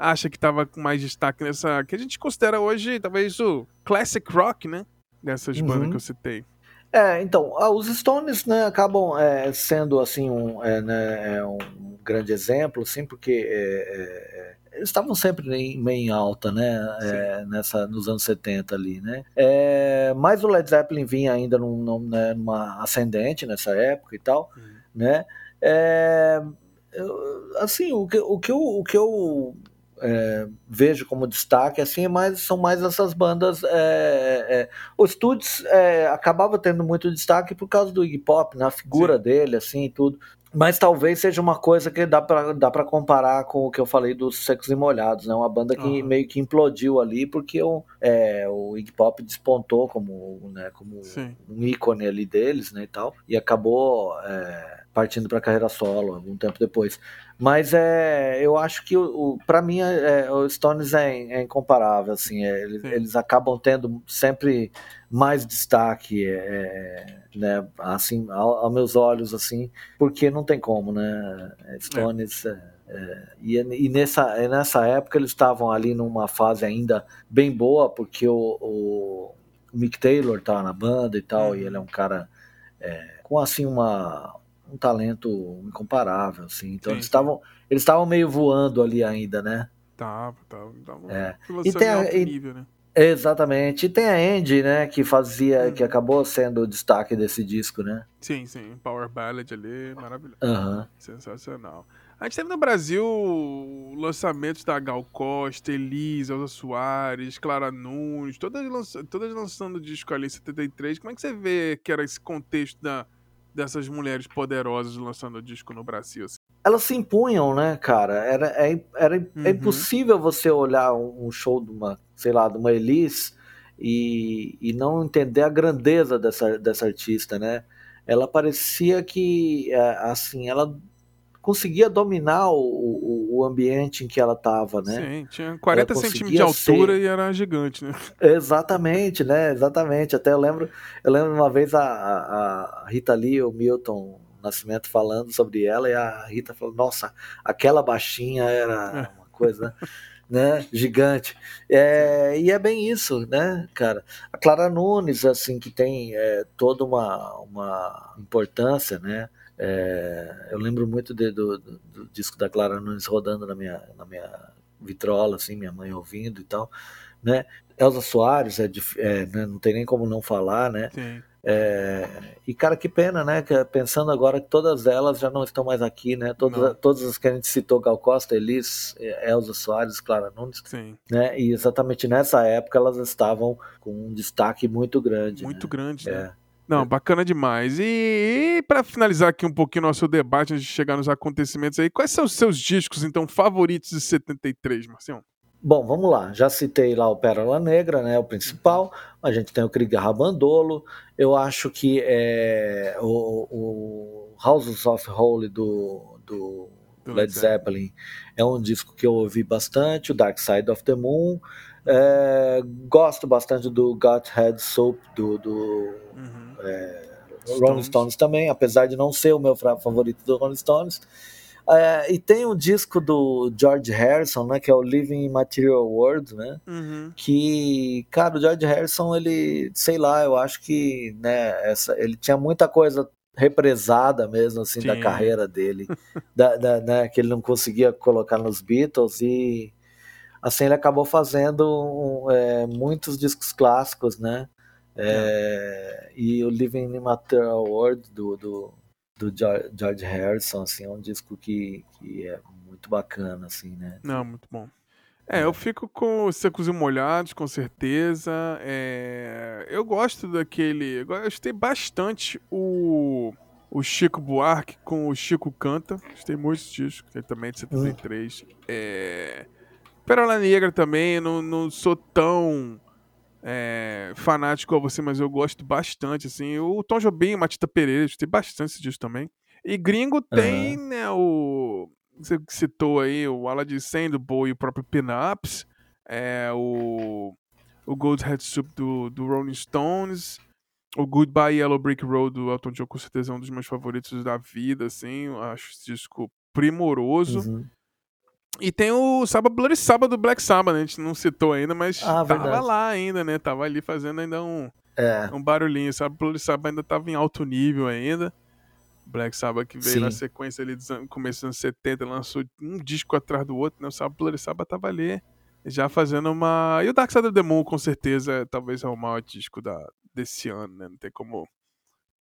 acha que estava com mais destaque nessa. que a gente considera hoje, talvez, o classic rock, né? Dessas uhum. bandas que eu citei. É, então, ah, os Stones, né, acabam é, sendo, assim, um, é, né, é um grande exemplo, assim, porque é, é, eles estavam sempre em, meio em alta, né? É, nessa, nos anos 70 ali, né? É, mas o Led Zeppelin vinha ainda num, num, né, numa ascendente nessa época e tal, uhum. né? É, eu, assim, o que, o que eu, o que eu é, vejo como destaque assim é mais, são mais essas bandas. É, é, o Studs é, acabava tendo muito destaque por causa do Iggy Pop, na figura Sim. dele, assim tudo. Mas talvez seja uma coisa que dá para dá pra comparar com o que eu falei dos Secos e Molhados, né? Uma banda que uhum. meio que implodiu ali porque o, é, o Iggy Pop despontou como, né, como um ícone ali deles, né, e tal, e acabou é, partindo para carreira solo algum tempo depois. Mas é, eu acho que o, o para mim é, é, o Stones é, é incomparável, assim, é, eles, eles, acabam tendo sempre mais destaque, é, é né, assim, aos ao meus olhos, assim, porque não tem como, né? Stones e, e, nessa, nessa época eles estavam ali numa fase ainda bem boa, porque o, o, o Mick Taylor estava na banda e tal, e ele é um cara com assim uma um talento incomparável, assim. Então sim, eles estavam eles estavam meio voando ali ainda, né? Tava, tava. tava é. E tem a, e, nível, né? Exatamente. E tem a Andy, né, que fazia, uhum. que acabou sendo o destaque desse disco, né? Sim, sim. Power Ballad ali, maravilhoso. Uhum. Sensacional. A gente teve no Brasil lançamentos da Gal Costa, Elisa, Elza Soares, Clara Nunes, todas, lança, todas lançando disco ali em 73. Como é que você vê que era esse contexto da, dessas mulheres poderosas lançando disco no Brasil? Assim? Elas se impunham, né, cara? Era, é, era, é uhum. é impossível você olhar um show de uma, sei lá, de uma Elis e, e não entender a grandeza dessa, dessa artista, né? Ela parecia que, é, assim, ela conseguia dominar o, o, o, ambiente em que ela estava, né? Sim, tinha 40 centímetros de altura ser... e era gigante, né? Exatamente, né? Exatamente. Até eu lembro, eu lembro uma vez a, a Rita Lee, o Milton Nascimento falando sobre ela e a Rita falou: Nossa, aquela baixinha era é. uma coisa. né, gigante. É, e é bem isso, né, cara? A Clara Nunes, assim, que tem é, toda uma, uma importância, né? É, eu lembro muito de, do, do, do, disco da Clara Nunes rodando na minha, na minha vitrola, assim, minha mãe ouvindo e tal, né? Elza Soares, é, é né? não tem nem como não falar, né? É, e cara, que pena, né? Pensando agora que todas elas já não estão mais aqui, né? Todas, todas as que a gente citou, Gal Costa, Elis, Elza Soares, Clara Nunes, Sim. né? E exatamente nessa época elas estavam com um destaque muito grande. Muito né? grande, né? É. Não, bacana demais. E, e para finalizar aqui um pouquinho nosso debate, antes de chegar nos acontecimentos aí, quais são os seus discos, então, favoritos de 73, Marcião? Bom, vamos lá. Já citei lá o Pérola Negra, né? O principal. A gente tem o Krieger Rabandolo. Eu acho que é, o, o Houses of Holy do, do, do Led Zeppelin é um disco que eu ouvi bastante. O Dark Side of the Moon. É, gosto bastante do Godhead Soap do, do uhum é, Rolling Stones também, apesar de não ser o meu favorito do Rolling Stones. É, e tem um disco do George Harrison, né, que é o Living in Material World, né, uhum. que, cara, o George Harrison, ele, sei lá, eu acho que, né, essa, ele tinha muita coisa represada mesmo, assim, Sim. da carreira dele, da, da, né, que ele não conseguia colocar nos Beatles e, assim, ele acabou fazendo é, muitos discos clássicos, né, é, e o Living in Material World do, do, do George Harrison, assim, é um disco que, que é muito bacana, assim, né? Não, muito bom. É, eu fico com Secos e Molhados, com certeza. É, eu gosto daquele. Eu gostei bastante o, o Chico Buarque com o Chico Canta. Gostei muito disco, ele também é de 73. Hum. É, Perola Negra também, não, não sou tão é, fanático a você, mas eu gosto bastante, assim. O Tom Jobim, Matita Pereira, tem bastante disso também. E gringo tem, uhum. né, o... Você citou aí o Aladdin Sandbo e o próprio Pinups. É, o... O Goldhead Soup do, do Rolling Stones. O Goodbye Yellow Brick Road do Elton John, com certeza é um dos meus favoritos da vida, assim. Acho esse disco primoroso. Uhum. E tem o Sábado Bloody Sábado do Black Sabbath, né? A gente não citou ainda, mas ah, tava verdade. lá ainda, né? Tava ali fazendo ainda um, é. um barulhinho. Sábado Bloody Sábado ainda tava em alto nível ainda. Black Sabbath que veio Sim. na sequência ali, começo dos anos 70, lançou um disco atrás do outro, né? O Sábado Bloody Sabbath tava ali, já fazendo uma... E o Dark Side of the Moon, com certeza, talvez é o maior disco da, desse ano, né? Não tem como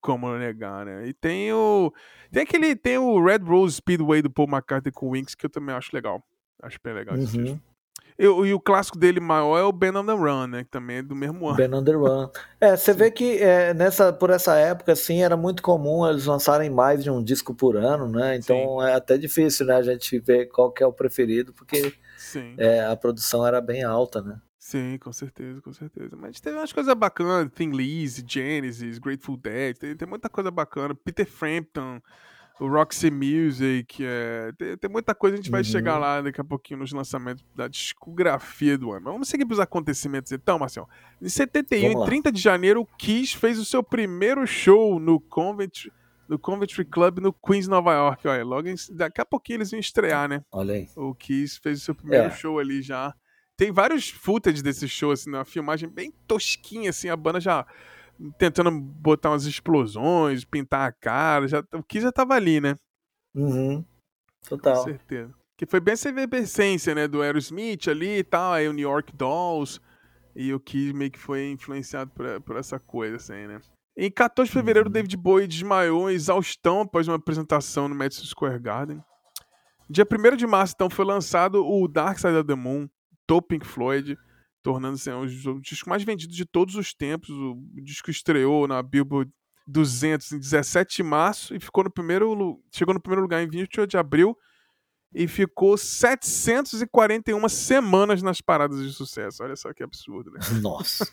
como negar, né? E tem o tem aquele tem o Red Rose Speedway do Paul McCartney com o Wings que eu também acho legal. Acho bem legal esse uhum. disco. E, e, o clássico dele maior é o Ben on the Run, né? Que também é do mesmo ano. Ben on the Run. É, você vê que é, nessa, por essa época, assim, era muito comum eles lançarem mais de um disco por ano, né? Então Sim. é até difícil, né? A gente ver qual que é o preferido, porque é, a produção era bem alta, né? Sim, com certeza, com certeza. Mas teve umas coisas bacanas, Thin Lizzy, Genesis, Grateful Dead, tem, tem muita coisa bacana. Peter Frampton, o Roxy Music, é, tem, tem, muita coisa, a gente vai chegar uhum. lá daqui a pouquinho nos lançamentos da discografia do ano. Mas vamos seguir pros acontecimentos então, Marcelo. Em 71, em 30 de janeiro, o Kiss fez o seu primeiro show no Convent, no Coventry Club no Queens, Nova York. Olha, logo em, daqui a pouquinho eles vão estrear, né? Olha aí. O Kiss fez o seu primeiro é. show ali já. Tem vários footage desse show, assim, uma filmagem bem tosquinha, assim, a banda já tentando botar umas explosões, pintar a cara. Já, o que já tava ali, né? Uhum. Total. Com certeza. Que foi bem essa efervescência, né? Do Aerosmith ali e tal, aí o New York Dolls. E o que meio que foi influenciado por, por essa coisa, assim, né? Em 14 de fevereiro, uhum. David Bowie desmaiou em exaustão após uma apresentação no Madison Square Garden. Dia 1 de março, então, foi lançado o Dark Side of the Moon, do Pink Floyd tornando-se um dos discos mais vendidos de todos os tempos. O disco estreou na Billboard 200 em 17 de março e ficou no primeiro chegou no primeiro lugar em 28 de abril e ficou 741 semanas nas paradas de sucesso. Olha só que absurdo, né? Nossa.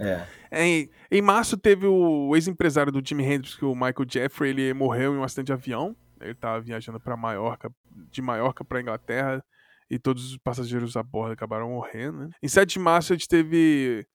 É. em, em março teve o ex-empresário do Jimi Hendrix, que o Michael Jeffrey, ele morreu em um acidente de avião. Ele estava viajando para Maiorca, de Maiorca para Inglaterra e todos os passageiros a bordo acabaram morrendo. Né? Em 7 de março a gente teve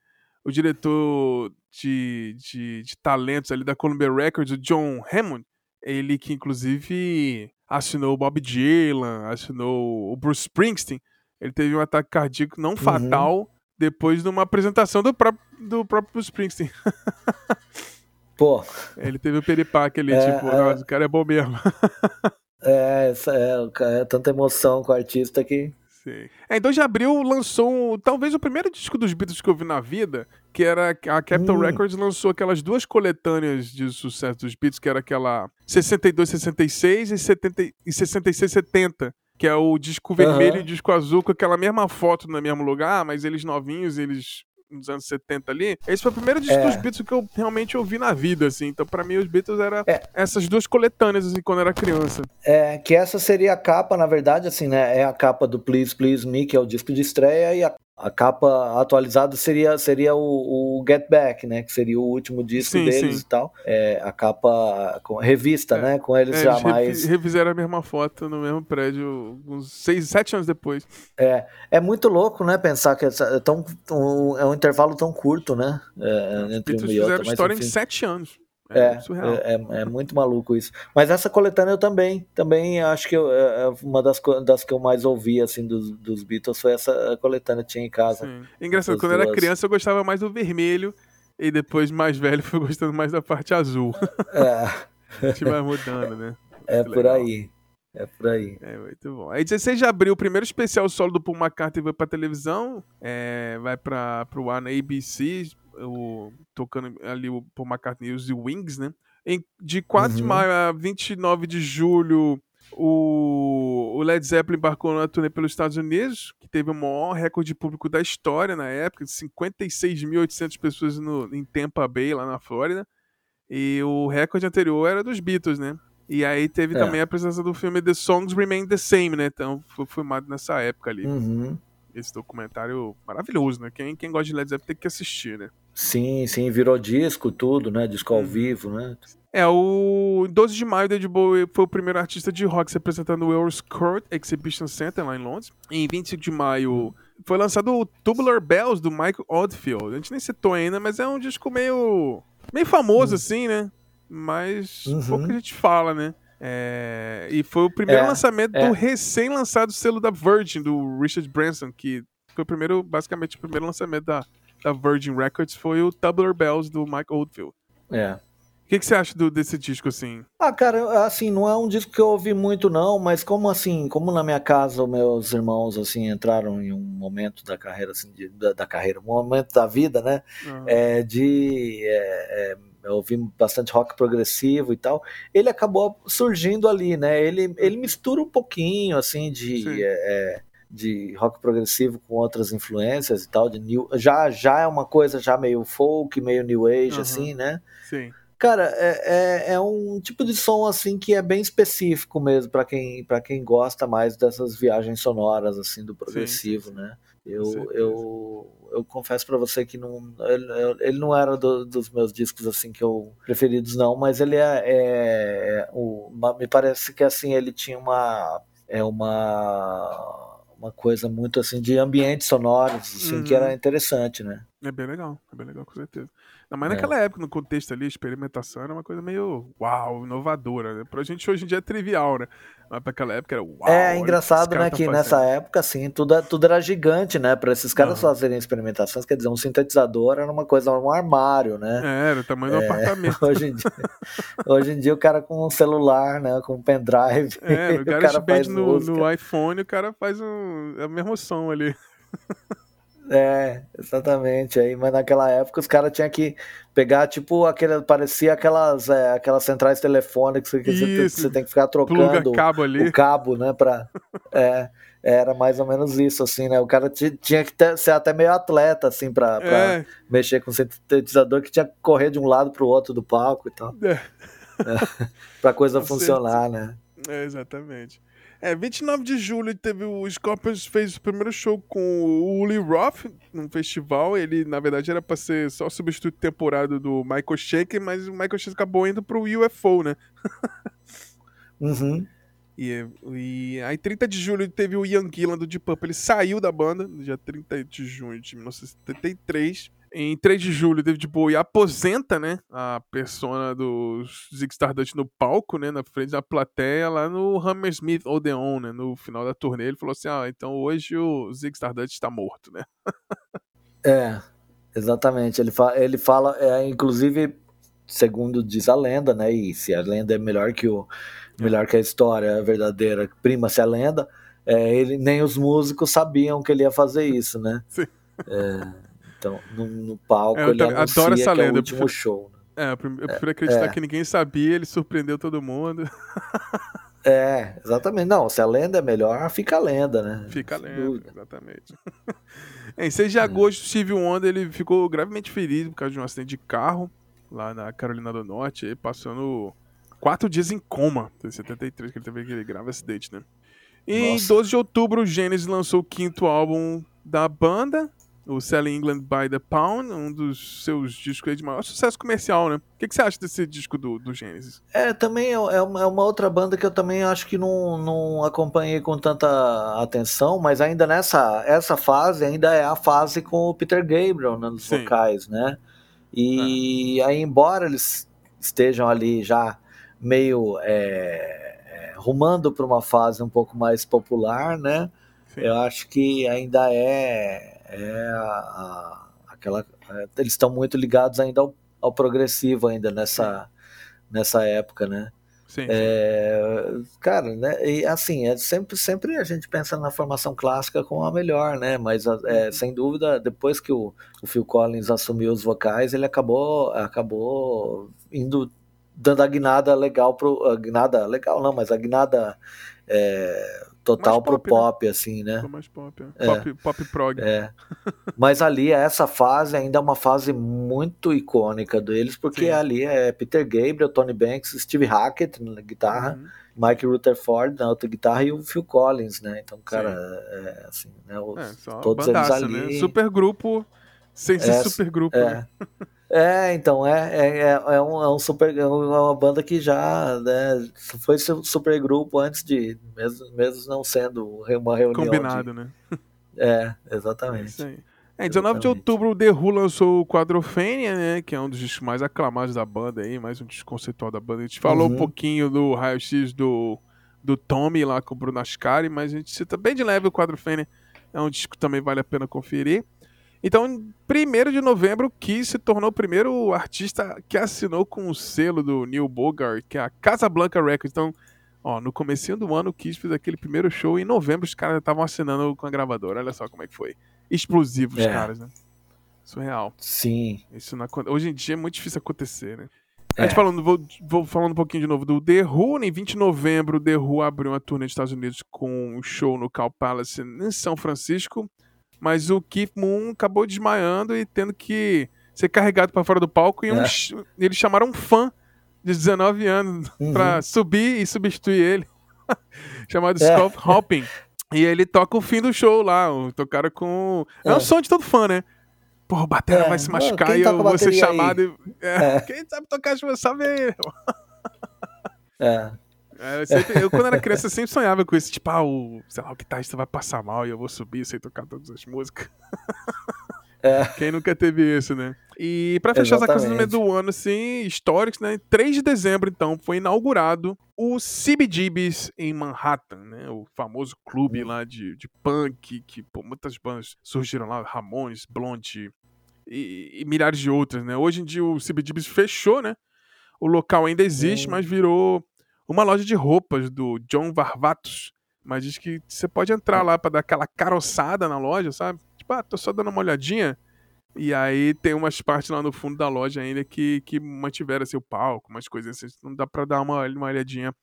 o diretor de, de, de talentos ali da Columbia Records, o John Hammond, ele que inclusive assinou o Bob Dylan, assinou o Bruce Springsteen, ele teve um ataque cardíaco não uhum. fatal depois de uma apresentação do próprio, do próprio Bruce Springsteen. Pô. Ele teve o peripaque ali, é, tipo, é... o cara é bom mesmo. É, é, é tanta emoção com o artista que. Sim. É, em 2 de abril lançou talvez o primeiro disco dos Beatles que eu vi na vida, que era a Capitol hum. Records lançou aquelas duas coletâneas de sucesso dos Beatles, que era aquela 62, 66 e, 70, e 66, 70. Que é o disco vermelho uhum. e o disco azul com aquela mesma foto no mesmo lugar, mas eles novinhos, eles nos anos 70 ali. Esse foi o primeiro disco é. dos Beatles que eu realmente ouvi na vida, assim. Então, para mim, os Beatles eram é. essas duas coletâneas, assim, quando eu era criança. É, que essa seria a capa, na verdade, assim, né? É a capa do Please Please Me, que é o disco de estreia, e a a capa atualizada seria, seria o, o, Get Back, né? Que seria o último disco sim, deles sim. e tal. É, a capa com revista, é, né? Com eles é, já eles mais. Refizeram a mesma foto no mesmo prédio uns seis, sete anos depois. É, é muito louco, né? Pensar que é, tão, um, é um intervalo tão curto, né? É, entre uma e outra. Fizeram história em sete anos. É, é, é, é, é, muito maluco isso. Mas essa coletânea eu também, também acho que eu, é, é uma das, das que eu mais ouvi, assim, dos, dos Beatles foi essa coletânea que tinha em casa. Sim. Engraçado, quando eu era criança eu gostava mais do vermelho e depois mais velho fui gostando mais da parte azul. É. a gente vai mudando, né? É muito por legal. aí. É por aí. É muito bom. Aí 16 de abril, o primeiro especial solo do Paul McCartney vai pra televisão, é, vai pra, pro ar na ABC, o, tocando ali o Paul McCartney e os Wings, né? Em, de 4 uhum. de maio a 29 de julho, o, o Led Zeppelin embarcou na turnê pelos Estados Unidos, que teve o maior recorde público da história na época, de 56.800 pessoas no, em Tampa Bay, lá na Flórida. E o recorde anterior era dos Beatles, né? E aí teve é. também a presença do filme The Songs Remain the Same, né? Então foi filmado nessa época ali. Uhum. Esse documentário maravilhoso, né? Quem, quem gosta de Led Zeppelin tem que assistir, né? Sim, sim, virou disco, tudo, né? Disco ao uhum. vivo, né? É, o 12 de maio, David Bowie foi o primeiro artista de rock se apresentando no Court Exhibition Center, lá em Londres. Em 25 de maio, foi lançado o Tubular Bells, do Michael Oldfield. A gente nem citou ainda, mas é um disco meio, meio famoso, uhum. assim, né? Mas uhum. pouco a gente fala, né? É... E foi o primeiro é, lançamento é. do recém-lançado selo da Virgin, do Richard Branson, que foi o primeiro, basicamente, o primeiro lançamento da, da Virgin Records foi o Tubular Bells do Mike Oldfield. É. O que, que você acha do, desse disco, assim? Ah, cara, assim, não é um disco que eu ouvi muito, não, mas como assim, como na minha casa meus irmãos, assim, entraram em um momento da carreira, assim, de, da, da, carreira, um momento da vida, né, uhum. é, de... É, é, eu ouvi bastante rock progressivo e tal, ele acabou surgindo ali, né, ele, ele mistura um pouquinho, assim, de... É, de rock progressivo com outras influências e tal, de new, já já é uma coisa já meio folk, meio new age, uhum. assim, né? Sim. Cara, é, é, é, um tipo de som assim que é bem específico mesmo para quem para quem gosta mais dessas viagens sonoras assim do progressivo, sim, né? Eu, eu, eu confesso para você que não, ele, ele não era do, dos meus discos assim que eu preferidos não, mas ele é, é, é o, me parece que assim ele tinha uma é uma uma coisa muito assim de ambientes sonoros assim uhum. que era uhum. interessante, né? É bem legal, é bem legal com certeza. Mas é. naquela época, no contexto ali, experimentação era uma coisa meio uau, inovadora. Né? Pra gente hoje em dia é trivial, né? Mas pra aquela época era uau. É engraçado, né? Que, nessa época, assim, tudo, tudo era gigante, né? Pra esses caras uhum. fazerem experimentações, quer dizer, um sintetizador era uma coisa, um armário, né? É, era o tamanho é, do apartamento. Hoje em, dia, hoje em dia o cara com um celular, né? Com um pendrive. É, o cara, o cara no, no iPhone, o cara faz um, é o mesmo som ali. É, exatamente. Aí, mas naquela época os caras tinham que pegar, tipo, aquele, parecia aquelas, é, aquelas centrais telefônicas que você, você, tem que ficar trocando cabo ali. o cabo, né? Pra, é, era mais ou menos isso, assim, né? O cara tinha que ter, ser até meio atleta, assim, pra, pra é. mexer com o sintetizador, que tinha que correr de um lado pro outro do palco e tal. É. É, pra coisa funcionar, né? É, exatamente. É, 29 de julho teve o Scorpions fez o primeiro show com o Uli Roth num festival. Ele, na verdade, era pra ser só substituto temporário do Michael Shaker, mas o Michael Shaker acabou indo pro UFO, né? uhum. E, e aí, 30 de julho, teve o Ian Gillan do Deep Purple. Ele saiu da banda, no dia 30 de junho de 1973. Em 3 de julho, David Bowie aposenta, né, a persona do Zig Stardust no palco, né, na frente da plateia, lá no Hammersmith Odeon, né, no final da turnê. Ele falou assim, ah, então hoje o Zig Stardust está morto, né. é, exatamente. Ele, fa ele fala, é, inclusive, segundo diz a lenda, né, e se a lenda é melhor que, o, melhor que a história verdadeira, prima-se a lenda, é, ele, nem os músicos sabiam que ele ia fazer isso, né. Sim. É, então, no, no palco é, ele anuncia adoro essa lenda. é o último prefiro, show. Né? É, eu prefiro acreditar é. que ninguém sabia, ele surpreendeu todo mundo. É, exatamente. Não, se a lenda é melhor, fica a lenda, né? Fica a lenda, exatamente. em 6 de agosto, é. Steve Wonder ele ficou gravemente ferido por causa de um acidente de carro lá na Carolina do Norte, passando quatro dias em coma. Em 73 que ele teve aquele grave acidente, né? E Nossa. em 12 de outubro, o Genesis lançou o quinto álbum da banda, o Selling England by the Pound, um dos seus discos de maior sucesso comercial, né? O que, que você acha desse disco do, do Genesis? É, também é, é uma, é uma, outra banda que eu também acho que não, não acompanhei com tanta atenção, mas ainda nessa essa fase, ainda é a fase com o Peter Gabriel né, nos Sim. vocais, né? E é. aí, embora eles estejam ali já meio é, é, rumando para uma fase um pouco mais popular, né? Sim. Eu acho que ainda é é a, aquela. É, eles estão muito ligados ainda ao, ao progressivo ainda nessa, nessa época, né? Sim, é, cara, né? E assim, é sempre, sempre a gente pensa na formação clássica como a melhor, né? Mas é, uhum. sem dúvida, depois que o, o Phil Collins assumiu os vocais, ele acabou, acabou indo dando a guinada legal pro. A guinada legal não, mas a guinada é, total pro pop, né? assim, né? mais pop, é. Pop, pop prog. É. Mas ali, essa fase ainda é uma fase muito icônica deles, porque Sim. ali é Peter Gabriel, Tony Banks, Steve Hackett na guitarra, uhum. Mike Rutherford na outra guitarra e o Phil Collins, né? Então, cara, é, assim, né? Os, é, todos bandaça, eles ali. Né? Super grupo sem ser é, super grupo. É. Né? É, então, é, é, é, é, um, é um super, é uma banda que já né, foi super grupo antes de, mesmo, mesmo não sendo uma reunião. Combinado, de, né? É, exatamente. É, é, 19 de outubro o The Who lançou o Quadrophenia, né, que é um dos discos mais aclamados da banda aí, mais um disco conceitual da banda. A gente falou uhum. um pouquinho do raio-x do, do Tommy lá com o Bruno Ascari, mas a gente cita bem de leve o Quadrophenia. É um disco que também vale a pena conferir. Então, em 1 de novembro, Kiss se tornou o primeiro artista que assinou com o selo do Neil Bogart, que é a Casablanca Records. Então, ó, no começo do ano, o Kiss fez aquele primeiro show e em novembro os caras estavam assinando com a gravadora. Olha só como é que foi. Explosivos, os é. caras, né? Surreal. Sim. Isso não, hoje em dia é muito difícil acontecer, né? É. A gente falando, vou, vou, falando um pouquinho de novo do The Who, em 20 de novembro, The Who abriu uma turnê nos Estados Unidos com um show no Cal Palace em São Francisco, mas o Keith Moon acabou desmaiando e tendo que ser carregado para fora do palco e um, é. eles chamaram um fã de 19 anos uhum. para subir e substituir ele, chamado é. Scott Hopping. E ele toca o fim do show lá, tocaram com... É, é um som de todo fã, né? Porra, o Batera é, vai se machucar e eu vou ser chamado. E... É, é. Quem sabe tocar sabe aí. É. é. Eu, sempre, eu, quando era criança, sempre sonhava com isso. Tipo, ah, o, sei lá, o guitarrista vai passar mal e eu vou subir sem tocar todas as músicas. É. Quem nunca teve isso, né? E pra fechar Exatamente. essa coisa no meio do ano, assim, históricos, né? 3 de dezembro, então, foi inaugurado o CBGB's em Manhattan, né? O famoso clube lá de, de punk, que pô, muitas bandas surgiram lá, Ramones, Blonde, e, e, milhares de outras, né? Hoje em dia o CBGB's fechou, né? O local ainda existe, mas virou uma loja de roupas do John Varvatos. Mas diz que você pode entrar lá para dar aquela caroçada na loja, sabe? Tipo, ah, tô só dando uma olhadinha. E aí tem umas partes lá no fundo da loja ainda que, que mantiveram seu assim, palco, umas coisas assim. Não dá pra dar uma, uma olhadinha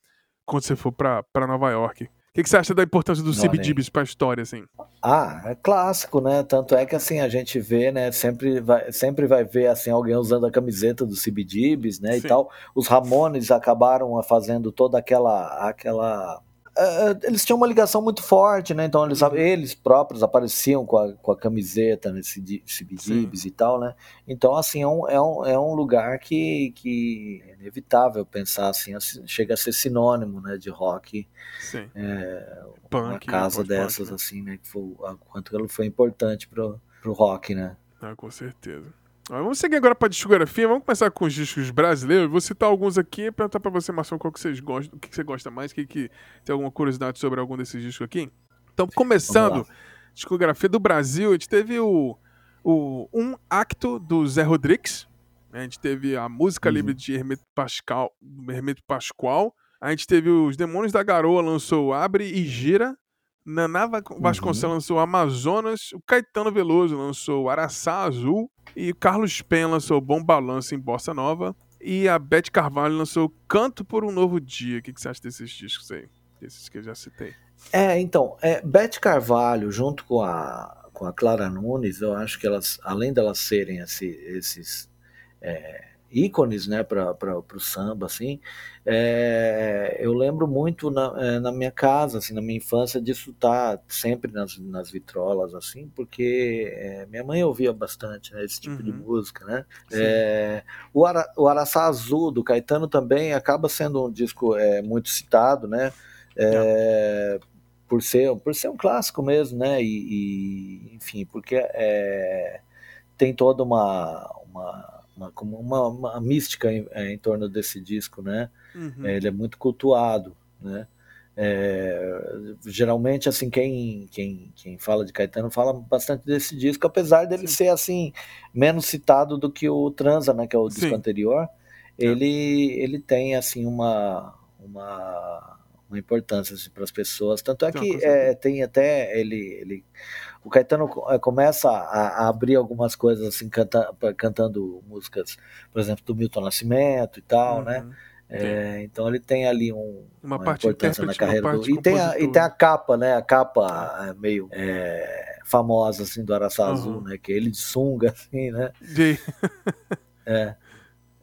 quando você for pra Nova York. O que, que, você acha da importância do CBGBs para a história, assim? Ah, é clássico, né? Tanto é que assim a gente vê, né? Sempre vai, sempre vai ver assim alguém usando a camiseta do CBGBs, né? Sim. E tal. Os Ramones acabaram fazendo toda aquela aquela eles tinham uma ligação muito forte, né? Então eles, uhum. eles próprios apareciam com a, com a camiseta nesse né? CBGBs e tal, né? Então, assim, é um, é um, é um lugar que, que é inevitável pensar assim, assim, chega a ser sinônimo, né, de rock. Sim. É, Punk, uma casa dessas, né? assim, né? Que foi, quanto ela foi importante pro, pro rock, né? Ah, com certeza. Vamos seguir agora para a discografia. Vamos começar com os discos brasileiros. Vou citar alguns aqui e perguntar para você, Marcelo, qual que vocês gostam, o que você gosta mais, que, que tem alguma curiosidade sobre algum desses discos aqui. Então, começando, discografia do Brasil, a gente teve o, o Um Acto do Zé Rodrigues. A gente teve a música uhum. livre de Hermeto Pascal, Hermeto Pascoal. A gente teve os Demônios da Garoa, lançou Abre e Gira. Naná Vasconcelos uhum. lançou Amazonas, o Caetano Veloso lançou Araçá Azul e o Carlos Pen lançou Bom Balanço em Bossa Nova e a Beth Carvalho lançou Canto por um Novo Dia. O que, que você acha desses discos aí? Desses que eu já citei. É, então, é, Beth Carvalho junto com a, com a Clara Nunes, eu acho que elas, além delas serem esse, esses é, ícones né, para o samba, assim. É, eu lembro muito na, é, na minha casa, assim, na minha infância, disso estar tá sempre nas, nas vitrolas, assim, porque é, minha mãe ouvia bastante né, esse tipo uhum. de música, né? É, o, Ara, o Araçá Azul, do Caetano, também acaba sendo um disco é, muito citado, né? É, por ser, por ser um clássico mesmo, né? E, e enfim, porque é, tem toda uma, uma uma, como uma, uma mística em, é, em, torno desse disco, né? Uhum. É, ele é muito cultuado, né? É, geralmente, assim, quem, quem, quem fala de Caetano fala bastante desse disco, apesar dele Sim. ser, assim, menos citado do que o Transa, né, que é o disco Sim. anterior, é. ele, ele tem, assim, uma, uma, uma importância assim, para as pessoas, tanto é que é, tem até, ele, ele o Caetano eh, começa a, a abrir algumas coisas assim, canta, cantando músicas, por exemplo, do Milton Nascimento e tal, né? uhum. né? É, então ele tem ali um, uma, uma importância na carreira do... E tem, a, e tem a capa, né? A capa é, meio é, famosa assim do Araçá uhum. Azul, né? Que é ele de sunga, assim, né? De... é.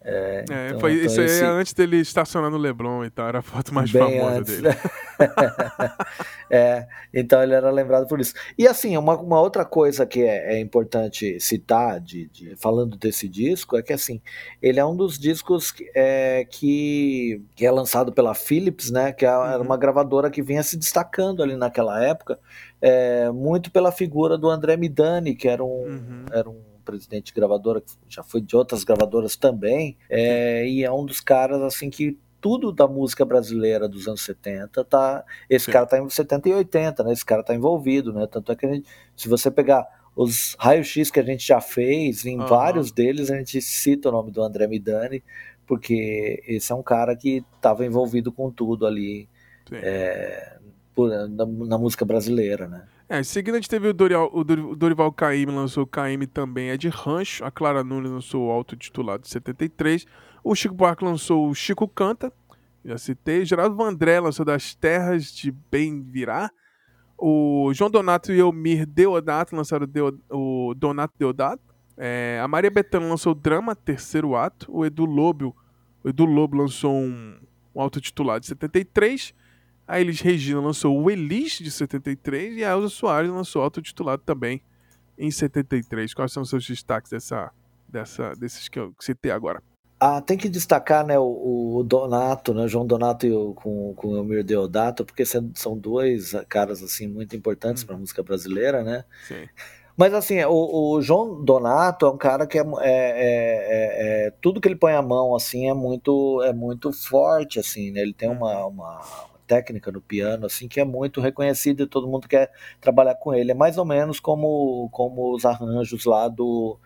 É, é, então, foi, então isso esse... aí é antes dele estacionar no Leblon e tal, era a foto mais Bem famosa antes, dele. É, então ele era lembrado por isso. E assim, uma, uma outra coisa que é, é importante citar, de, de, falando desse disco, é que assim, ele é um dos discos que é, que, que é lançado pela Philips, né, que é, era uhum. uma gravadora que vinha se destacando ali naquela época, é, muito pela figura do André Midani, que era um, uhum. era um presidente de gravadora, que já foi de outras gravadoras também, é, e é um dos caras assim que tudo da música brasileira dos anos 70 tá esse Sim. cara tá em 70 e 80 né esse cara tá envolvido né tanto é que gente, se você pegar os raios-x que a gente já fez, em Aham. vários deles a gente cita o nome do André Midani, porque esse é um cara que estava envolvido com tudo ali Sim. por- na, na música brasileira, né? É, em seguida a gente teve o Dorival, o Dor- o Dorival lançou o Caymmi também, é de Rancho. A Clara Nunes lançou o autotitulado de 73. O Chico Buarque lançou o Chico Canta, já citei. Geraldo Vandré lançou Das Terras de Bem Virá. O João Donato e Elmir Deodato lançaram o Donato Deodato. É, a Maria Bethânia lançou o Drama, terceiro ato. O Edu Lobo, o Edu Lobo lançou um, um autotitulado de 73. A Elis Regina lançou o Elis de 73 e a Elza Soares lançou autotitulado também em 73. Quais são os seus destaques dessa, dessa, desses que eu citei agora? Ah, tem que destacar, né, o, o Donato, né, João Donato e o, com, com o Elmir Deodato, porque são dois caras, assim, muito importantes para a música brasileira, né? Sim. Mas, assim, o, o João Donato é um cara que é, é- é- é- é- tudo que ele põe a mão, assim, é muito, é muito forte, assim, né? Ele tem uma, uma técnica no piano, assim, que é muito reconhecida e todo mundo quer trabalhar com ele. É mais ou menos como, como os arranjos lá do,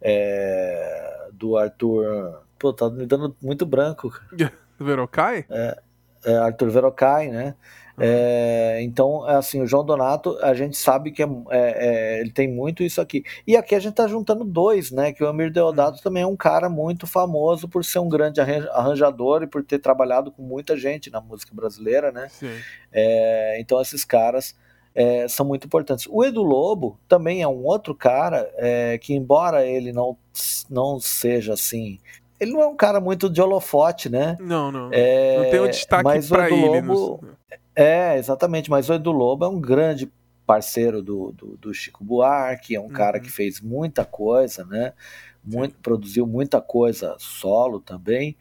é, do Arthur... Pô, tá me dando muito branco. Verocai? É, Arthur Verocai, né? É, então, é assim, o João Donato, a gente sabe que é, é, é, ele tem muito isso aqui. E aqui a gente tá juntando dois, né? Que o Amir Deodato também é um cara muito famoso por ser um grande arran- arranjador e por ter trabalhado com muita gente na música brasileira, né? Sim. É, então esses caras são muito importantes. O Edu Lobo também é um outro cara é, que, embora ele não, não seja assim, ele não é um cara muito de holofote, né? Não, não. É, não tem um destaque mas o pra Edu ele. Lobo- no- É, exatamente, mas o Edu Lobo é um grande parceiro do, do, do Chico Buarque, é um cara Uhum. que fez muita coisa, né? Muito, produziu muita coisa solo também.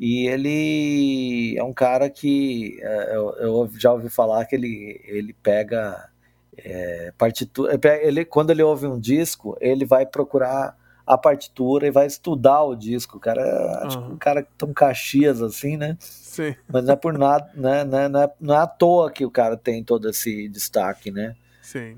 E ele é um cara que é, eu, eu já ouvi falar que ele, ele pega é, partitura. ele pega- Ele, quando ele ouve um disco, ele vai procurar a partitura e vai estudar o disco. O cara é tipo Aham. um cara tão caxias assim, né? Sim. Mas não é por nada, né, né, não, é, não é à toa que o cara tem todo esse destaque, né? Sim.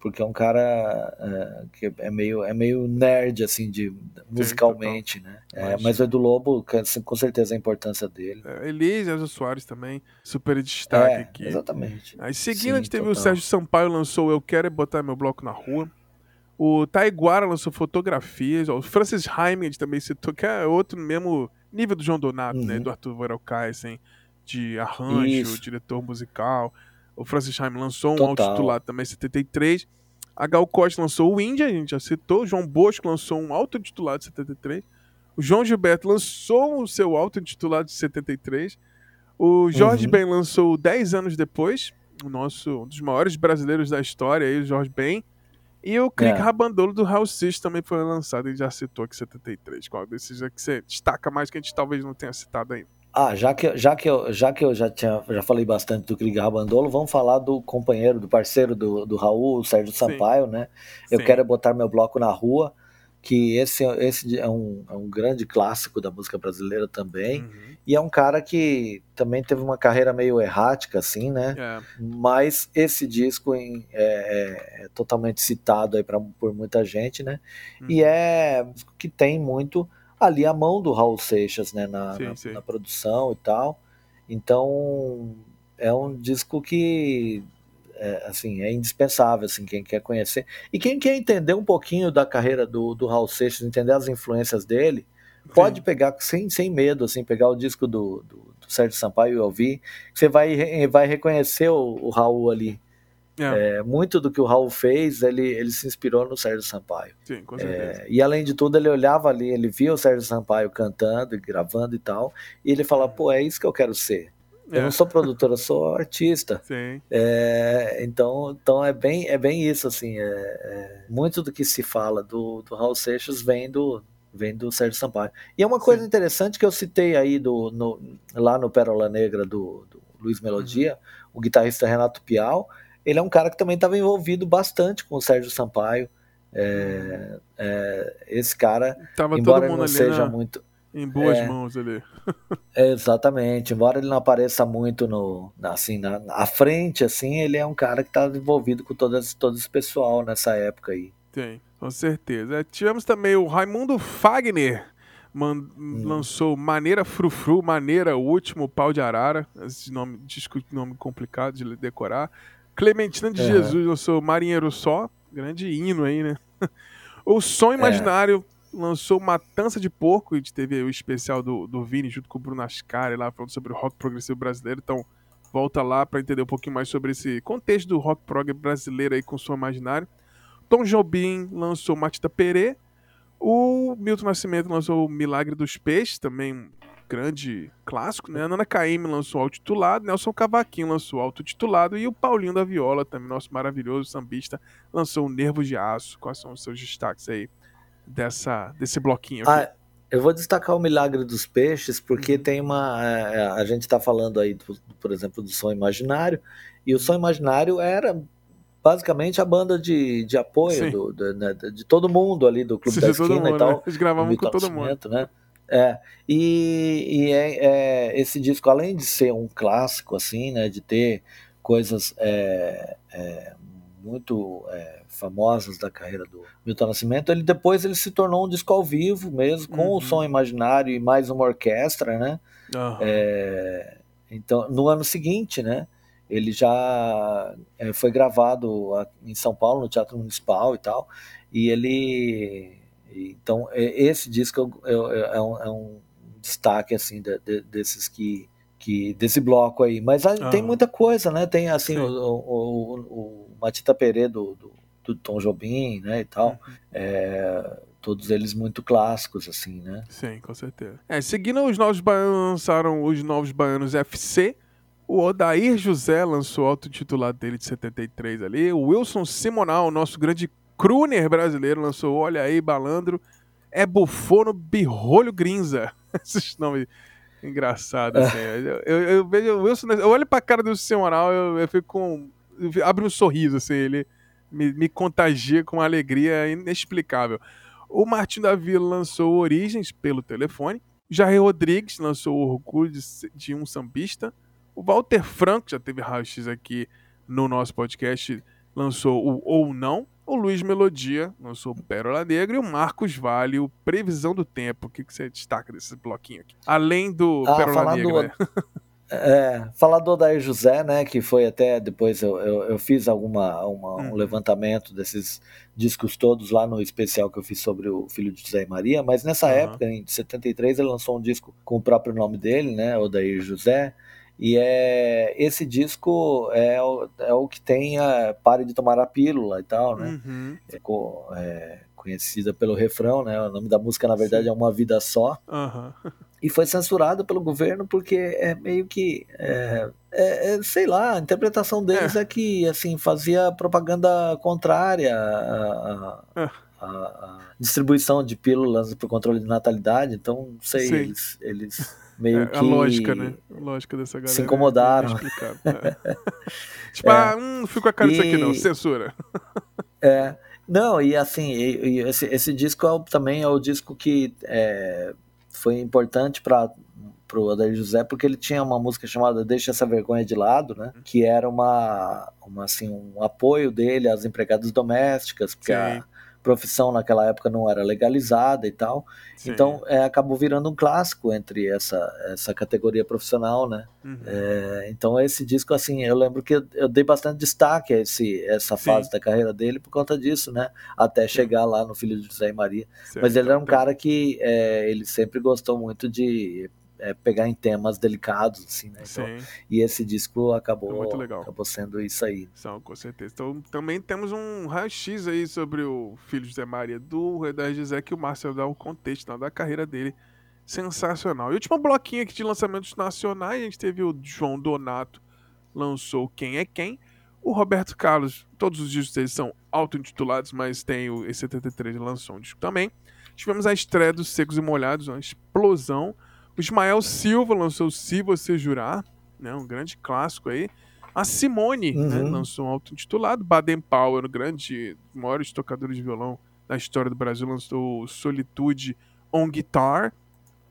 Porque é um cara é, que é meio, é meio nerd, assim, de, musicalmente, né? É, Mas- o Edu Lobo, assim, com certeza a importância dele. É, Elis, Elza Soares também. Super destaque É, aqui. exatamente. Aí seguindo, Sim, a gente teve o total. Sérgio Sampaio lançou Eu Quero É Botar Meu Bloco na Rua. O Taiguara lançou fotografias. ó, O Francis Hyman também citou, que é outro mesmo nível do João Donato, né? Uhum. Do Arthur assim, de arranjo, Isso. diretor musical. O Francis Hyman lançou um autotitulado também em 73. A Gal Costa lançou o Índia, a gente já citou. O João Bosco lançou um autotitulado de 73. O João Gilberto lançou o seu autotitulado de 73. O Jorge Uhum. Ben lançou 10 anos depois, o nosso um dos maiores brasileiros da história, aí, o Jorge Ben. E o Clique É. Rabandolo do Raul Seixas também foi lançado, ele já citou aqui 73. Qual desses é que você destaca mais que a gente talvez não tenha citado ainda? Ah, já que, já que, eu, já, que eu já, tinha, já falei bastante do Krieg Rabandolo, vamos falar do companheiro, do parceiro do, do Raul, o Sérgio Sim. Sampaio, né? Eu Sim. quero botar meu bloco na rua, que esse, esse é, um, é um grande clássico da música brasileira também. Uhum. E é um cara que também teve uma carreira meio errática, assim, né? É, Mas esse disco em- é, é- é totalmente citado aí pra, por muita gente, né? uhum. E é um disco que tem muito ali a mão do Raul Seixas, né? Na, Sim, na- sim. na produção e tal. Então é um disco que é, assim é indispensável, assim quem quer conhecer e quem quer entender um pouquinho da carreira do, do Raul Seixas, entender as influências dele, pode Sim. pegar sem, sem medo, assim, pegar o disco do, do, do Sérgio Sampaio e ouvir, você vai, vai reconhecer o, o Raul ali. É, É, muito do que o Raul fez, ele, ele se inspirou no Sérgio Sampaio. sim, com certeza. É, e além de tudo, ele olhava ali, ele via o Sérgio Sampaio cantando e gravando e tal, e ele falava, pô, é isso que eu quero ser. Eu É, não sou produtor, eu sou artista. Sim, É, então, então é bem, é bem isso, assim. é- é, muito do que se fala do, do Raul Seixas vem do, vem do Sérgio Sampaio. E é uma coisa Sim. interessante que eu citei aí do, no- lá no Pérola Negra do, do Luiz Melodia, Uhum. o guitarrista Renato Pial, ele é um cara que também estava envolvido bastante com o Sérgio Sampaio. É, é, esse cara, Tava embora todo ele mundo não seja na, muito. Em boas é, mãos é, exatamente. Embora ele não apareça muito no, assim, na, à frente, assim, ele é um cara que está envolvido com todo esse, todo esse pessoal nessa época aí. Tem, com certeza. É, tivemos também o Raimundo Fagner, man, hum. lançou Maneira Frufru, Maneira, o último pau de arara. Esse nome, desculpe, nome complicado de decorar. Clementina de é. Jesus lançou Marinheiro Só, grande hino aí, né? O Som Imaginário é. Lançou Matança de Porco, e teve o especial do, do Vini junto com o Bruno Ascari lá falando sobre o rock progressivo brasileiro. Então, volta lá para entender um pouquinho mais sobre esse contexto do rock prog brasileiro aí com Som Imaginário. Tom Jobim lançou Matita Perê. O Milton Nascimento lançou Milagre dos Peixes, também um grande clássico, né? A Nana Caymmi lançou auto-titulado, Nelson Cavaquinho lançou auto-titulado e o Paulinho da Viola, também nosso maravilhoso sambista, lançou Nervo de Aço. Quais são os seus destaques aí dessa, desse bloquinho aqui? Ah, eu vou destacar o Milagre dos Peixes, porque uhum. tem uma. É, a gente está falando aí, do, por exemplo, do Som Imaginário, e o Som Imaginário era basicamente a banda de, de apoio do, do, né, de todo mundo ali do Clube Sim, da Esquina mundo, e tal. Né? Eles gravavam com todo mundo. Né? É, e, e é, é, esse disco, além de ser um clássico, assim, né, de ter coisas é, é muito é, famosas da carreira do Milton Nascimento, ele depois ele se tornou um disco ao vivo mesmo, com uhum. o som imaginário e mais uma orquestra, né? Uhum. então, no ano seguinte, né? Ele já é, foi gravado em São Paulo, no Teatro Municipal e tal. E ele. Então, esse disco é, é, um, é um, destaque, assim, de, de, desses que, que. desse bloco aí. Mas ah. tem muita coisa, né? Tem, assim, o, o, o, Matita Perê do, do, do, Tom Jobim, né? E tal. Uhum. É, todos eles muito clássicos, assim, né? Sim, com certeza. É, seguindo os novos baianos, lançaram os novos baianos FC, o Odair José lançou o autotitulado dele de 73 ali. O Wilson Simonal, nosso grande crooner brasileiro, lançou Olha aí, Balandro. É Bufono Birrolho Grinza. Esses nomes engraçados, assim. eu, eu, eu, vejo Wilson, eu olho pra cara do Simonal, eu, eu fico com. abre um sorriso, assim, ele me, me contagia com uma alegria inexplicável. O Martin da Vila lançou Origens pelo telefone. Jair Rodrigues lançou o Orgulho de, de um Sambista. O Walter Franco, já teve raio-x aqui no nosso podcast, lançou o Ou Não. O Luiz Melodia lançou Pérola Negra e o Marcos Vale, o Previsão do Tempo. O que, que você destaca desse bloquinho aqui? Além do ah, Pérola Negra. Do... Né? É, falar do Odair José, né, que foi até depois eu, eu, eu fiz alguma uma, um uhum. levantamento desses discos todos lá no especial que eu fiz sobre o filho de José e Maria, mas nessa uhum. época, em 73, ele lançou um disco com o próprio nome dele, né, Odair José, e é, esse disco é, o, é o que tem a Pare de Tomar a Pílula e tal, né? Uhum. Ficou é, conhecida pelo refrão, né? O nome da música, na verdade, Sim. é Uma Vida Só. Uhum. E foi censurado pelo governo porque é meio que... É, é, é sei lá, a interpretação deles é. é, que, assim, fazia propaganda contrária a, a, a, a distribuição de pílulas para o controle de natalidade. Então, não sei, Sim. eles... eles meio é, que. A lógica, né? A lógica dessa galera. Se incomodaram. É. tipo, é. ah, hum, fico com a cara e... disso aqui não, censura. é. Não, e assim, e, e esse, esse disco é, também é o disco que é, foi importante para o Adair José, porque ele tinha uma música chamada Deixa Essa Vergonha de Lado, né? Que era uma, uma assim, um apoio dele às empregadas domésticas, porque a, profissão naquela época não era legalizada e tal. Sim. Então é, acabou virando um clássico entre essa, essa categoria profissional, né? Uhum. É, então esse disco, assim, eu lembro que eu, eu dei bastante destaque a esse, essa fase Sim. da carreira dele por conta disso, né? Até chegar lá no Filho de José e Maria. Certo. Mas ele era um cara que é, ele sempre gostou muito de é, pegar em temas delicados, assim, né? Então, e esse disco acabou, é acabou sendo isso aí. São, com certeza. Então também temos um raio-x aí sobre o filho de Maria do Redar José, que o Marcelo dá o contexto né, da carreira dele. Sensacional. E último bloquinho aqui de lançamentos nacionais, a gente teve o João Donato lançou Quem é Quem. O Roberto Carlos, todos os discos deles são auto-intitulados, mas tem o E73 lançou um disco também. Tivemos a estreia dos Secos e Molhados, uma explosão. O Ismael Silva lançou Se Você Jurar, né, um grande clássico aí. A Simone né, uhum. né, lançou um auto-intitulado. Baden Powell, grande, maiores tocadores de violão da história do Brasil, lançou Solitude on Guitar.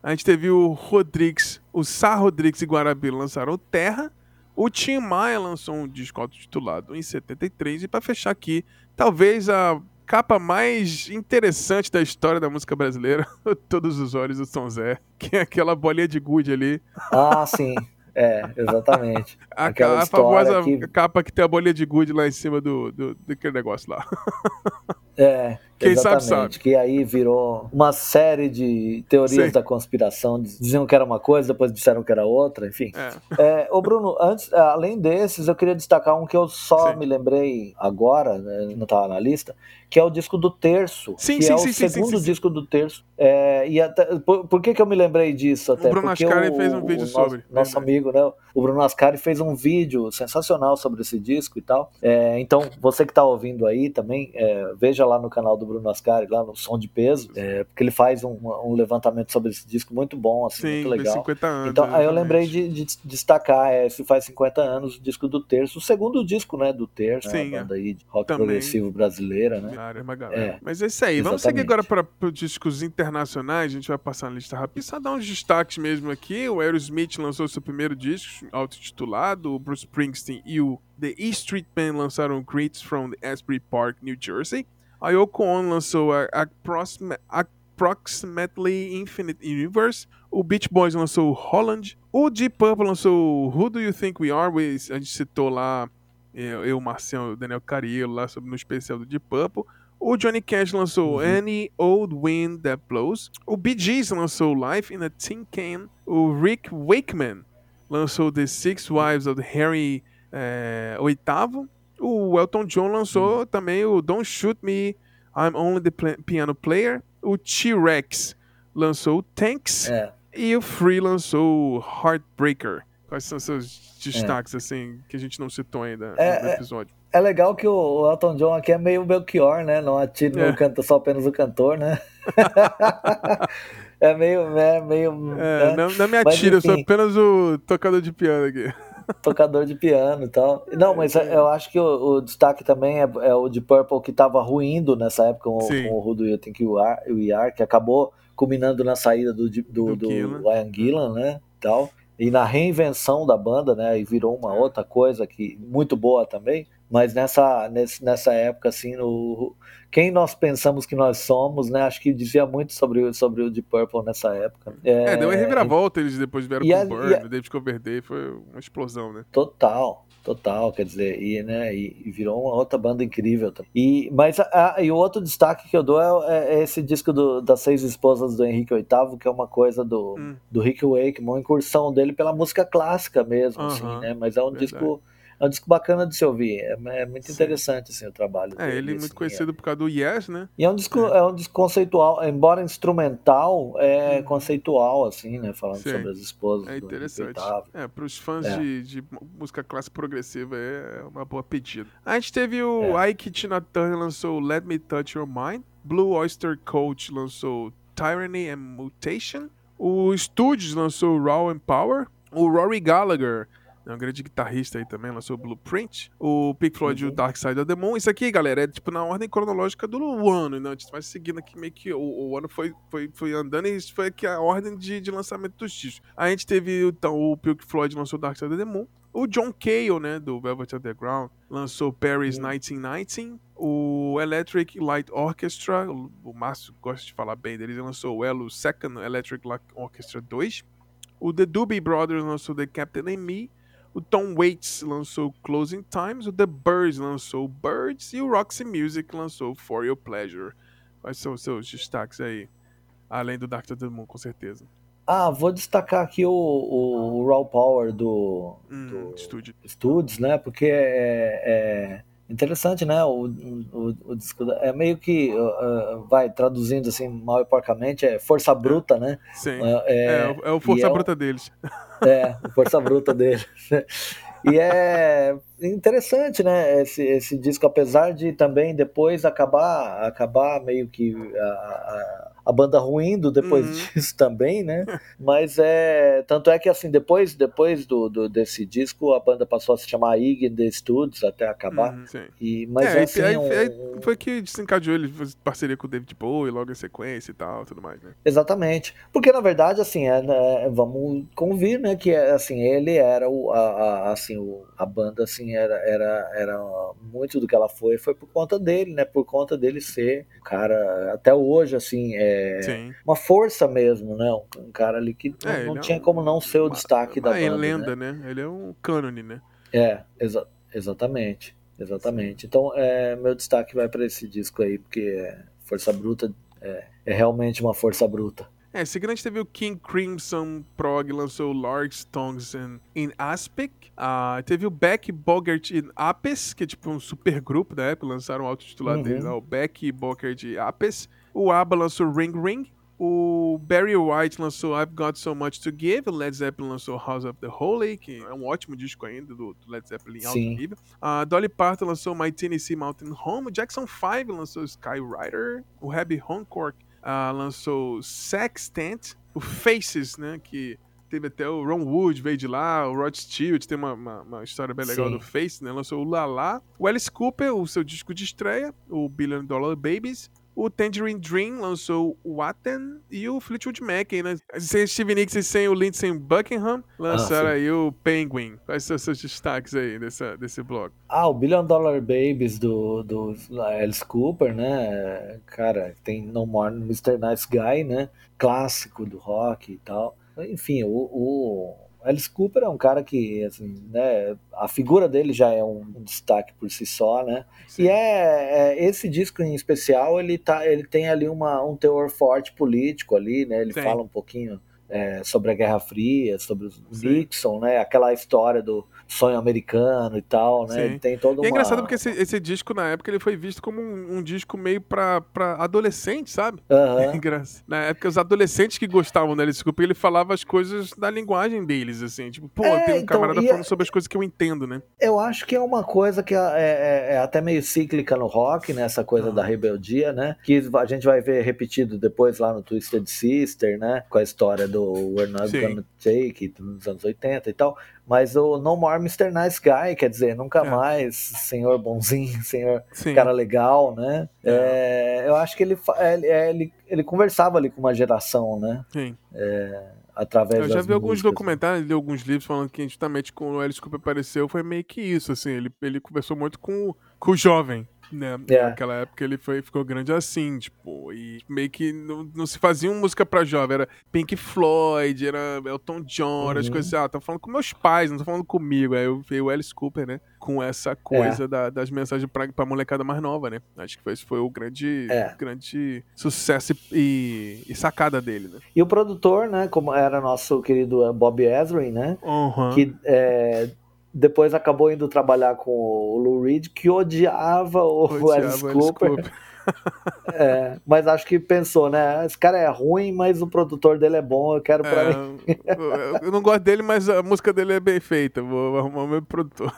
A gente teve o Rodrigues, o Sá Rodrigues e Guarabira lançaram Terra. O Tim Maia lançou um disco autotitulado em 73. E para fechar aqui, talvez a capa mais interessante da história da música brasileira, Todos os Olhos do Tom Zé, que é aquela bolinha de gude ali. Ah, sim. É, exatamente. a, a famosa que... capa que tem a bolinha de gude lá em cima do, do, daquele negócio lá. É, quem exatamente, sabe, sabe. Que aí virou uma série de teorias Sim. da conspiração. Diziam que era uma coisa, depois disseram que era outra, enfim. É. É, ô Bruno, antes, além desses, eu queria destacar um que eu só Sim. me lembrei agora, né, não estava na lista, que é o disco do Terço. Sim, que sim, é sim, o segundo disco do Terço. É, e até, por, por, que, que eu me lembrei disso? Até? O Bruno Porque Ascari o, fez um vídeo sobre. Nosso, nosso amigo, né? O Bruno Ascari fez um vídeo sensacional sobre esse disco e tal. É, então, você que está ouvindo aí também, é, lá no canal do Bruno Ascari, lá no Som de Peso, é, porque ele faz um, um, levantamento sobre esse disco muito bom, assim, Sim, muito legal. 50 anos, então, aí eu lembrei de, de destacar, é, se faz 50 anos, o disco do Terço, o segundo disco, né, do Terço, Sim, né, banda aí de rock também. progressivo brasileira, né? É, Mas é isso aí. Exatamente. Vamos seguir agora para os discos internacionais, a gente vai passar na lista rápida, só dar uns destaques mesmo aqui. O Aerosmith lançou seu primeiro disco, autotitulado, o Bruce Springsteen e o The E Street Band lançaram Greets from the Asbury Park, New Jersey. A Yoko Ono lançou a Approximately Infinite Universe. O Beach Boys lançou Holland. O Deep Purple lançou Who Do You Think We Are? A gente citou lá, eu, eu Marcelo, o Daniel Carillo, lá sobre, no especial do Deep Purple. O Johnny Cash lançou uhum. Any Old Wind That Blows. O Bee Gees lançou Life in a Tin Can. O Rick Wakeman lançou The Six Wives of Harry é, oitavo. O Elton John lançou hum. também o Don't Shoot Me, I'm Only the Piano Player. O T-Rex lançou o Tanks. É. E o Free lançou o Heartbreaker. Quais são seus destaques, é. assim, que a gente não citou ainda é, no é, episódio? É, legal que o Elton John aqui é meio Belchior, né? Não atira, não canta só apenas o cantor, né? é meio. É, meio é, né? não, não me atira, eu sou apenas o tocador de piano aqui tocador de piano e tal. Não, mas eu acho que o, o destaque também é, é, o de Purple que estava ruindo nessa época com, com o Who Do You Think You Are, you are que acabou culminando na saída do, do, do, do Ian Gillan, né? Tal. E na reinvenção da banda, né? E virou uma outra coisa que muito boa também. Mas nessa, nessa época, assim, no, quem nós pensamos que nós somos, né? Acho que dizia muito sobre, sobre o Deep Purple nessa época. É, é deu uma reviravolta, eles depois vieram com o Burn, o David Coverdale, foi uma explosão, né? Total, total, quer dizer, e, né, e, e virou uma outra banda incrível. E, mas a, a, e o outro destaque que eu dou é, é esse disco do, das Seis Esposas do Henrique VIII, que é uma coisa do, hum. do Rick Wake, uma incursão dele pela música clássica mesmo, uh -huh. assim, né? Mas é um Verdade. disco é um disco bacana de se ouvir. É, é muito Sim. interessante assim, o trabalho. É, dele, ele é muito assim, conhecido é. por causa do Yes, né? E é um disco, é. é um disco conceitual, embora instrumental, é hum. conceitual, assim, né? Falando Sim. sobre as esposas. É interessante. É, para os fãs é. de, de, música clássica progressiva é uma boa pedida. A gente teve o é. Ike Tina Turner lançou Let Me Touch Your Mind. Blue Oyster Cult lançou Tyranny and Mutation. O Studios lançou Raw and Power. O Rory Gallagher é um grande guitarrista aí também, lançou Blueprint. O Pink Floyd uhum. e o Dark Side of the Moon. Isso aqui, galera, é tipo na ordem cronológica do ano, né? A gente vai seguindo aqui meio que o, o ano foi, foi, foi andando e isso foi aqui a ordem de, de lançamento dos discos. A gente teve, então, o Pink Floyd lançou Dark Side of the Moon. O John Cale, né, do Velvet Underground, lançou Paris uhum. 1919. O Electric Light Orchestra, o Márcio gosta de falar bem deles, lançou o Elo Second Electric Light Orchestra 2. O The Doobie Brothers lançou The Captain and Me. O Tom Waits lançou Closing Times, o The Birds lançou Birds e o Roxy Music lançou For Your Pleasure. Quais são os seus destaques aí? Além do Dark the Moon, com certeza. Ah, vou destacar aqui o, o Raw Power do, hum, do Studio. Studios, né? Porque é, é interessante, né? O, o, o, disco é meio que uh, vai traduzindo assim mal e porcamente, é força bruta, né? Sim. É, é, é o força bruta deles. É, força bruta deles. E é interessante, né? Esse, esse disco, apesar de também depois acabar, acabar meio que a, a a banda ruindo depois uhum. disso também, né? Mas é. Tanto é que assim, depois, depois do, do desse disco, a banda passou a se chamar Ig the Studios até acabar. Uhum, e, mas é, assim, aí, um... aí, foi que desencadeou ele parceria com o David Bowie logo em sequência e tal, tudo mais, né? Exatamente. Porque na verdade, assim, é, é, vamos convir, né? Que assim, ele era o, a, a, assim, o, a banda assim, era, era, era muito do que ela foi, foi por conta dele, né? Por conta dele ser um cara, até hoje, assim, é uma força mesmo, né? Um, cara ali que é, não, não tinha é um, como não ser o uma, destaque uma da banda. É lenda, né? né? Ele é um cânone, né? É, exa exatamente. Exatamente. Sim. Então, é, meu destaque vai para esse disco aí, porque é Força Bruta é, é realmente uma força bruta. É, gente teve o King Crimson Prog, lançou Large Tongues in, in Aspic. Uh, teve o Beck Bogart in Apes, que é tipo um super grupo da época, lançaram o autotitulado uhum. deles, o Beck Bogart Apes. O ABBA lançou Ring Ring. O Barry White lançou I've Got So Much to Give. O Led Zeppelin lançou House of the Holy, que é um ótimo disco ainda do, do Led Zeppelin em alto nível. A uh, Dolly Parton lançou My Tennessee Mountain Home. O Jackson 5 lançou Skyrider. O Herbie Hancock uh, lançou Sextant. O Faces, né, que teve até o Ron Wood veio de lá, o Rod Stewart tem uma, uma, uma história bem legal Sim. do Face, né? Lançou o Lala. O Alice Cooper, o seu disco de estreia, o Billion Dollar Babies. O Tangerine Dream lançou o Aten e o Fleetwood Mac, né? Sem Steve Nicks e sem o Lindsey Buckingham, lançaram ah, aí o Penguin. Quais são os seus destaques aí dessa, desse blog? Ah, o Billion Dollar Babies do, do Alice Cooper, né? Cara, tem No More Mr. Nice Guy, né? Clássico do rock e tal. Enfim, o, o Alice Cooper é um cara que, assim, né, a figura dele já é um, destaque por si só, né? Sim. E é, é, esse disco em especial, ele tá, ele tem ali uma, um teor forte político ali, né? Ele Sim. fala um pouquinho é, sobre a Guerra Fria, sobre o Nixon, né? Aquela história do sonho americano e tal, né? Ele tem todo e é engraçado porque esse, esse, disco, na época, ele foi visto como um, um disco meio pra, pra adolescente, sabe? Uhum. na época, os adolescentes que gostavam dele, desculpa, ele falava as coisas da linguagem deles, assim. Tipo, pô, é, tem um então, camarada falando sobre as coisas que eu entendo, né? Eu acho que é uma coisa que é, é, é até meio cíclica no rock, né? Essa coisa uhum. da rebeldia, né? Que a gente vai ver repetido depois lá no Twisted Sister, né? Com a história do We're Not Sim. Gonna Take, nos anos 80 e tal. Mas o No More Mr. Nice Guy, quer dizer, nunca é. mais senhor bonzinho, senhor Sim. cara legal, né? É. É, eu acho que ele, é, ele, ele conversava ali com uma geração, né? Sim. É, através Eu já vi alguns documentários, li alguns livros falando que justamente quando o Alice Cooper apareceu foi meio que isso, assim, ele, ele conversou muito com, com o jovem, né? É. Naquela época ele foi, ficou grande assim, tipo, e meio que não, não se fazia música pra jovem, era Pink Floyd, era Elton John, uhum. as coisas assim, ah, tô falando com meus pais, não tô falando comigo. Aí eu veio o Alice Cooper, né? Com essa coisa é. da, das mensagens pra, pra molecada mais nova, né? Acho que foi, foi o grande, é. grande sucesso e, e, sacada dele, né? E o produtor, né? Como era nosso querido Bob Ezrin, né? Uhum. Que é, depois acabou indo trabalhar com o Lou Reed, que odiava o odiava Alice Cooper. Alice Cooper. é, mas acho que pensou, né? Esse cara é ruim, mas o produtor dele é bom, eu quero pra é, mim. eu não gosto dele, mas a música dele é bem feita. Vou arrumar o meu produtor.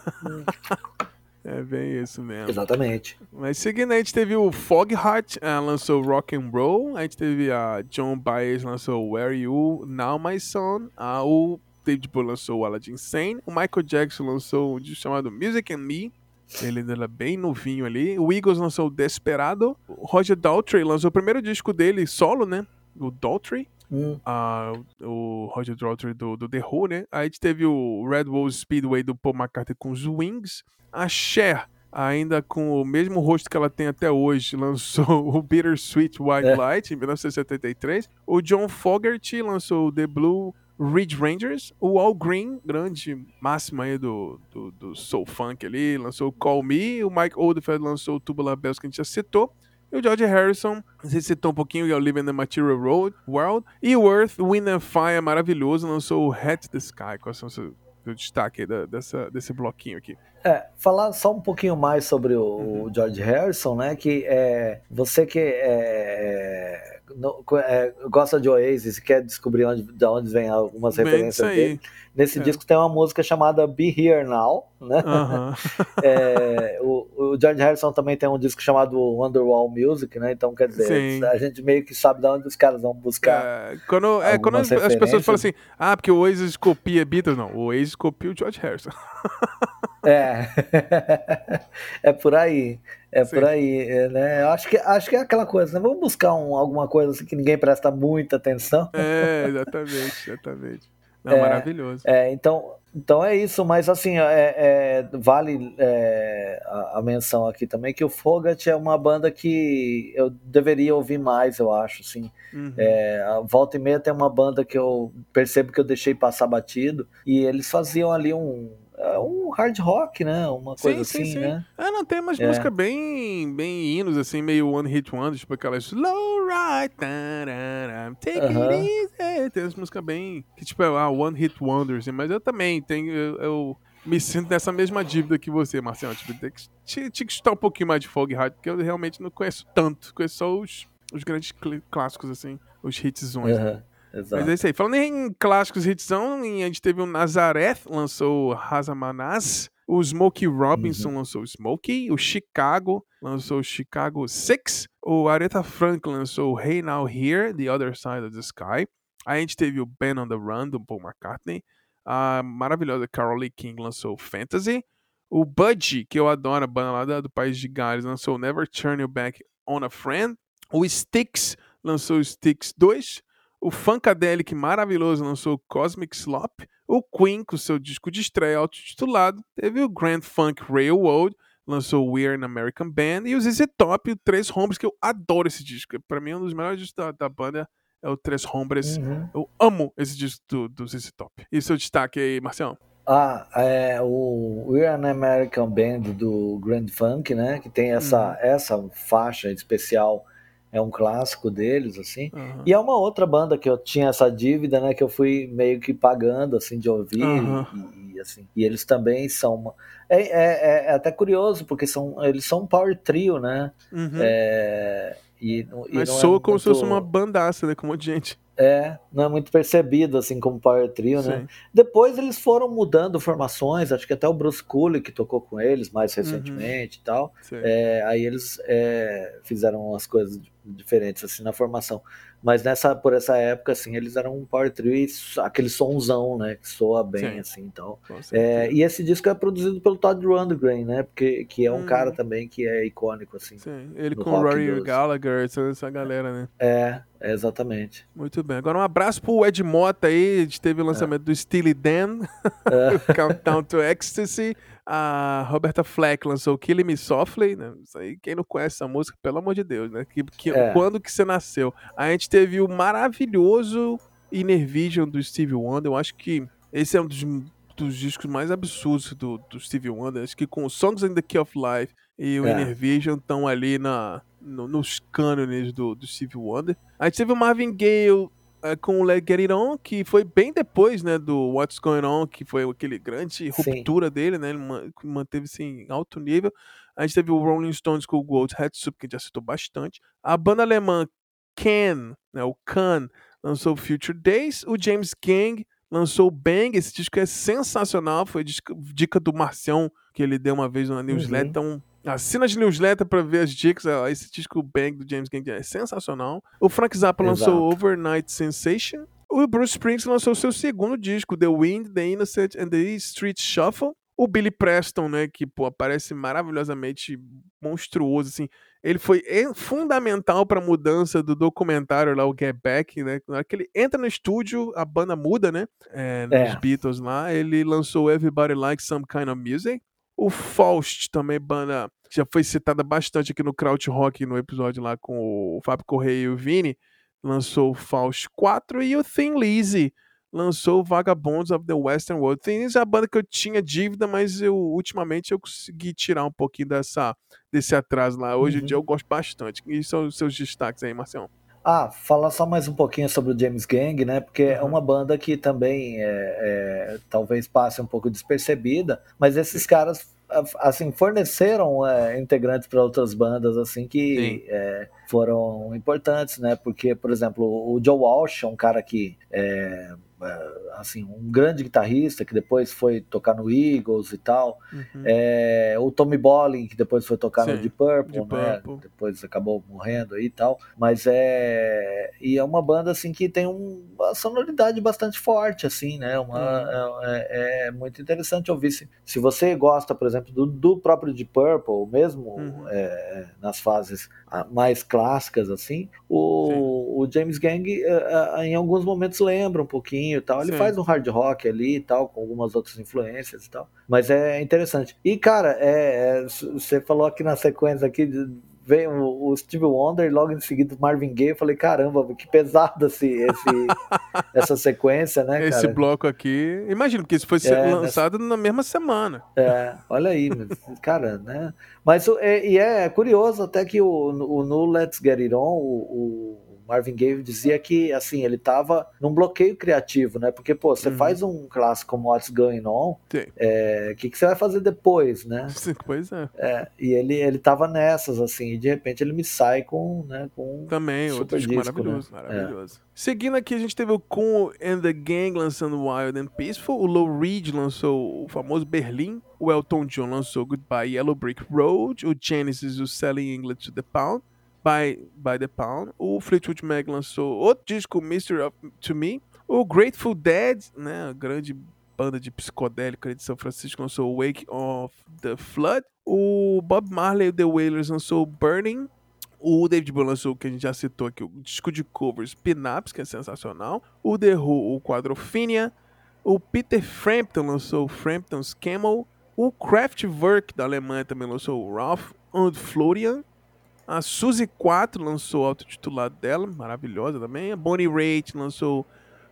É bem isso mesmo. Exatamente. Mas seguindo, a gente teve o Foghat, uh, lançou Rock and Roll. A gente teve a John Baez, lançou Where You Now My Son. Uh, o David Bowie lançou o Aladdin Sane. O Michael Jackson lançou um disco chamado Music and Me. Ele ainda era bem novinho ali. O Eagles lançou o Desperado. O Roger Daltrey lançou o primeiro disco dele solo, né? O Daltrey. Hum. Uh, o Roger Daltrey do, do The Who, né? Aí a gente teve o Red Bull Speedway do Paul McCartney com os Wings. A Cher, ainda com o mesmo rosto que ela tem até hoje, lançou o Bittersweet White é. Light em 1973. O John Fogerty lançou o The Blue Ridge Rangers, o All Green, grande máxima aí do, do, do, soul funk ali, lançou Call Me, o Mike Oldfield lançou o Tubular Bells que a gente já citou, e o George Harrison, você citou um pouquinho, o Live in the Material Road, World, e o Earth, Wind and Fire, maravilhoso, lançou o Hat the Sky, quais são os seus destaque da, dessa, desse bloquinho aqui. É, falar só um pouquinho mais sobre o, uhum. o George Harrison, né? Que é, você que é, no, é, gosta de Oasis e quer descobrir onde, de onde vem algumas Bem referências dele, nesse é. disco tem uma música chamada Be Here Now, né? Uhum. é, o, o, George Harrison também tem um disco chamado Wonderwall Music, né? Então, quer dizer, Sim. a gente meio que sabe de onde os caras vão buscar. É, quando, é, quando as, as, pessoas falam assim, ah, porque o Oasis copia Beatles, não, o Oasis copia o George Harrison. é, é por aí. É Sim. por aí, é, né? Eu acho que, acho que é aquela coisa, né? Vamos buscar um, alguma coisa assim que ninguém presta muita atenção. É, exatamente, exatamente. Não, é, maravilhoso. É, então, então é isso, mas assim, é, é vale é, a, a, menção aqui também que o Fogat é uma banda que eu deveria ouvir mais, eu acho, assim. Uhum. É, a Volta e Meia tem uma banda que eu percebo que eu deixei passar batido, e eles faziam ali um, é um hard rock, né? Uma coisa sim, assim, sim, sim. né? É, não, tem umas é. músicas bem, bem hinos, assim, meio one hit wonders, tipo aquelas Slow Ride, Take uh -huh. It Easy. Tem umas músicas bem, que tipo, é ah, one hit wonders, assim, mas eu também tenho, eu, eu me sinto nessa mesma dívida que você, Marcelo. Tipo, tem que, tinha, tinha que estudar um pouquinho mais de folk hard, porque eu realmente não conheço tanto, conheço só os, os grandes clássicos, assim, os hitzões. Uhum. Né? Exato. Mas é isso aí. Falando em clássicos hitzão, a gente teve o Nazareth, lançou Razamanaz. O Smokey Robinson uhum. lançou Smokey. O Chicago lançou Chicago Six. O Aretha Franklin lançou Hey Now Here, The Other Side of the Sky. A gente teve o Ben on the Run, do Paul McCartney. A maravilhosa Carol Lee King lançou Fantasy. O Budgie, que eu adoro, a banda lá do País de Gales, lançou Never Turn You Back on a Friend. O Styx lançou Styx 2. O Funkadelic maravilhoso lançou Cosmic Slop. O Queen, com seu disco de estreia autotitulado, teve o Grand Funk Railroad, lançou We're an American Band. E o ZZ Top, o Três Hombres, que eu adoro esse disco. Para mim, um dos melhores discos da, da banda é o Três Hombres. Uhum. Eu amo esse disco do, do ZZ Top. E seu destaque aí, Marcião? Ah, é o We're an American Band do Grand Funk, né? Que tem essa, uhum. essa faixa especial é um clássico deles, assim. Uhum. E é uma outra banda que eu tinha essa dívida, né, que eu fui meio que pagando, assim, de ouvir, uhum. e, e, assim, e eles também são... Uma... É, é, é, até curioso, porque são, eles são um power trio, né, uhum. é, e, e Mas soa é como muito... se fosse uma bandaça, né, com um monte de gente. É, não é muito percebido assim como Power Trio, né? Sim. Depois eles foram mudando formações, acho que até o Bruce Cooley que tocou com eles mais uhum. recentemente uhum. e tal. É, aí eles é, fizeram umas coisas diferentes assim na formação. Mas nessa, por essa época, assim, eles eram um power trio aquele somzão, né? Que soa bem, Sim. assim, então. É, e esse disco é produzido pelo Todd Rundgren, né? Porque, que é um hum. cara também que é icônico, assim. Sim, ele com o Rory Gallagher, essa galera, né? É, exatamente. Muito bem. Agora um abraço pro Ed Mota aí, a gente teve o lançamento é. do Steely Dan, é. Countdown to Ecstasy. A Roberta Fleck lançou Kill Me Softly, né? Isso aí, quem não conhece essa música, pelo amor de Deus, né? Que, que é. Quando que você nasceu? A gente teve o maravilhoso Inner Vision do Steve Wonder. Eu acho que esse é um dos, dos discos mais absurdos do, do Steve Wonder. Acho que com Songs in the Key of Life e o é. Inner Vision estão ali na, no, nos cânones do, do Steve Wonder. A gente teve o Marvin Gaye é, com o Let Get It On, que foi bem depois, né, do What's Going On, que foi aquele grande ruptura Sim. dele, né, ele manteve-se em alto nível. A gente teve o Rolling Stones com o Gold Head Soup, que a gente já citou bastante. A banda alemã Can, né, o Can, lançou Future Days. O James Gang lançou Bang, esse disco é sensacional, foi dica do Marcião, que ele deu uma vez na newsletter, uhum. então Assina de newsletter para ver as dicas. Esse disco Bang do James Gang é sensacional. O Frank Zappa Exato. lançou Overnight Sensation. O Bruce Springsteen lançou seu segundo disco, The Wind, The Innocent and the Street Shuffle. O Billy Preston, né, que pô, aparece maravilhosamente monstruoso, assim. Ele foi fundamental para a mudança do documentário lá, o Get Back, né? Na hora que ele entra no estúdio, a banda muda, né? É, nos é. Beatles lá. Ele lançou Everybody Likes Some Kind of Music. O Faust também, banda, já foi citada bastante aqui no Kraut Rock, no episódio lá com o Fábio Correia e o Vini, lançou o Faust 4 e o Thin Lizzy lançou Vagabonds of the Western World. Thin Lizzy é a banda que eu tinha dívida, mas eu ultimamente eu consegui tirar um pouquinho dessa, desse atraso lá. Hoje uhum. em dia eu gosto bastante. E são os seus destaques aí, Marcelo? Ah, falar só mais um pouquinho sobre o James Gang, né? Porque uhum. é uma banda que também é, é, talvez passe um pouco despercebida, mas esses caras assim forneceram é, integrantes para outras bandas assim que é, foram importantes, né? Porque, por exemplo, o Joe Walsh é um cara que é, é, assim, um grande guitarrista que depois foi tocar no Eagles e tal. Uhum. É, o Tommy Bolin, que depois foi tocar Sim, no Deep Purple, Deep né? Purple. Depois acabou morrendo aí e tal. Mas é. E é uma banda assim que tem uma sonoridade bastante forte, assim, né? Uma, uhum. é, é, é, muito interessante ouvir. Se, se você gosta, por exemplo, do, do próprio Deep Purple, mesmo uhum. É, nas fases mais clássicas, assim, o, o James Gang é, em alguns momentos lembra um pouquinho e tal. Ele Sim. faz um hard rock ali e tal, com algumas outras influências e tal. Mas é interessante. E, cara, é, é você falou aqui na sequência aqui vem o, o, Steve Wonder e logo em seguida o Marvin Gaye. Eu falei, caramba, que pesado esse, esse essa sequência, né? Esse cara? bloco aqui. Imagino que isso foi é, lançado nessa... na mesma semana. É, olha aí, cara, né? Mas é, e é curioso até que o, o no Let's Get It On, o, o Marvin Gaye dizia que, assim, ele tava num bloqueio criativo, né? Porque, pô, você uhum. faz um clássico como What's Going On, o é, que, que você vai fazer depois, né? Sim, pois é. é. E ele, ele tava nessas, assim, e de repente ele me sai com, né, com Também, um outro disco, maravilhoso, né? maravilhoso. É. Seguindo aqui, a gente teve o Kuhn and the Gang lançando Wild and Peaceful, o Low Reed lançou o famoso Berlim, o Elton John lançou Goodbye Yellow Brick Road, o Genesis o Selling England to the Pound, by, by the Pound. O Fleetwood Mac lançou outro disco, Mystery of, to Me. O Grateful Dead, né, a grande banda de psicodélica de São Francisco, lançou Wake of the Flood. O Bob Marley The Wailers lançou Burning. O David Bowie lançou, que a gente já citou aqui, o disco de covers Pin-Ups, que é sensacional. O The Who, o Quadrophenia. O Peter Frampton lançou Frampton's Camel. O Kraftwerk, da Alemanha, também lançou o Ralph und Florian. A Suzy 4 lançou o autotitulado dela, maravilhosa também. A Bonnie Raitt lançou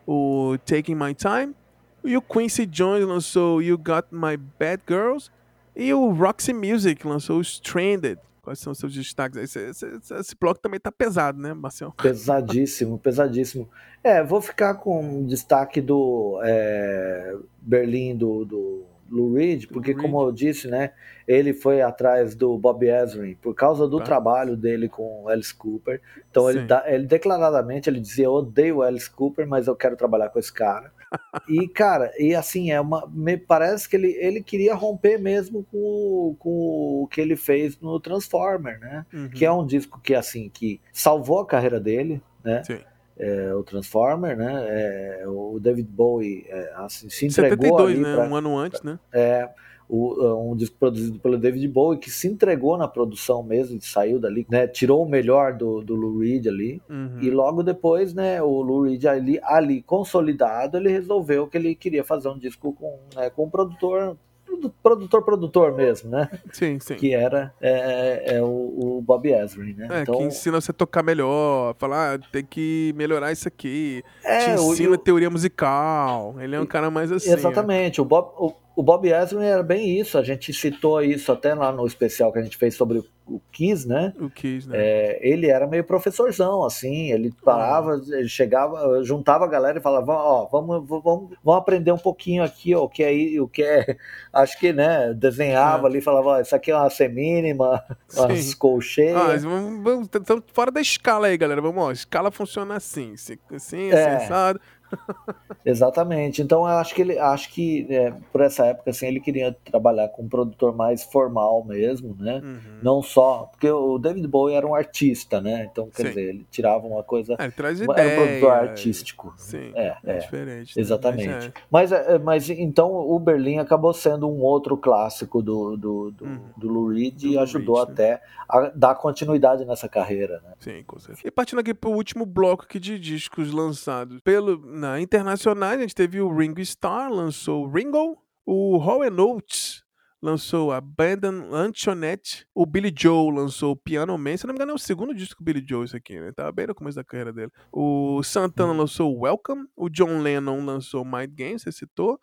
o Taking My Time. E o Quincy Jones lançou You Got My Bad Girls. E o Roxy Music lançou o Stranded. Quais são os seus destaques? Esse, esse, esse bloco também tá pesado, né, Marcelo? Pesadíssimo, pesadíssimo. É, vou ficar com destaque do é, Berlim, do, do Lou Reed, porque Reed. como eu disse, né, ele foi atrás do Bob Ezrin por causa do tá. trabalho dele com o Alice Cooper. Então ele, ele, declaradamente ele dizia: eu odeio o Alice Cooper, mas eu quero trabalhar com esse cara. e cara, e assim é uma, me parece que ele, ele queria romper mesmo com, com o que ele fez no Transformer, né? Uhum. Que é um disco que assim que salvou a carreira dele, né? Sim é, o Transformer, né? É, o David Bowie é, assim, se entregou 72, né? Pra, um ano antes, né? É, o, é, um disco produzido pelo David Bowie que se entregou na produção mesmo, saiu dali, né? Tirou o melhor do, do Lou Reed ali uhum. e logo depois, né? O Lou Reed ali, ali consolidado, ele resolveu que ele queria fazer um disco com, né, com um produtor produtor, produtor mesmo, né? Sim, sim. Que era é, é o, o, Bob Ezrin, né? É, então, que ensina você a tocar melhor, falar, ah, tem que melhorar isso aqui. É, te ensina o, teoria musical. Ele é um cara mais assim. Exatamente. O Bob, o, o Bob Ezrin era bem isso, a gente citou isso até lá no especial que a gente fez sobre o, Kiss, né? O Kiss, né? É, ele era meio professorzão, assim, ele parava, ele chegava, juntava a galera e falava, ó, vamos, vamos, vamos aprender um pouquinho aqui, ó, o que é, o que é, acho que, né, desenhava é. ali, falava, ó, isso aqui é uma semínima, umas colcheias. Ah, estamos fora da escala aí, galera, vamos, ó, escala funciona assim, assim, assim, é. Exatamente. Então eu acho que ele acho que é, por essa época assim ele queria trabalhar com um produtor mais formal mesmo, né? Uhum. Não só porque o David Bowie era um artista, né? Então quer Sim. dizer ele tirava uma coisa, é, ele traz era um produtor artístico. Sim. É, é, é diferente. Né? Exatamente. Mas, é. mas, mas então o Berlim acabou sendo um outro clássico do do, do, uhum. do Lou Reed e ajudou Reed, até né? a dar continuidade nessa carreira, né? Sim, com certeza. E partindo aqui para o último bloco aqui de discos lançados pelo na internacional, a gente teve o Ringo Starr, lançou Ringo, o Hall Oates lançou Abandon Antoinette, o Billy Joe lançou Piano Man, se não me engano é o segundo disco do Billy Joe isso aqui, né? Tava bem no começo da carreira dele. O Santana lançou Welcome, o John Lennon lançou Mind Games, você citou,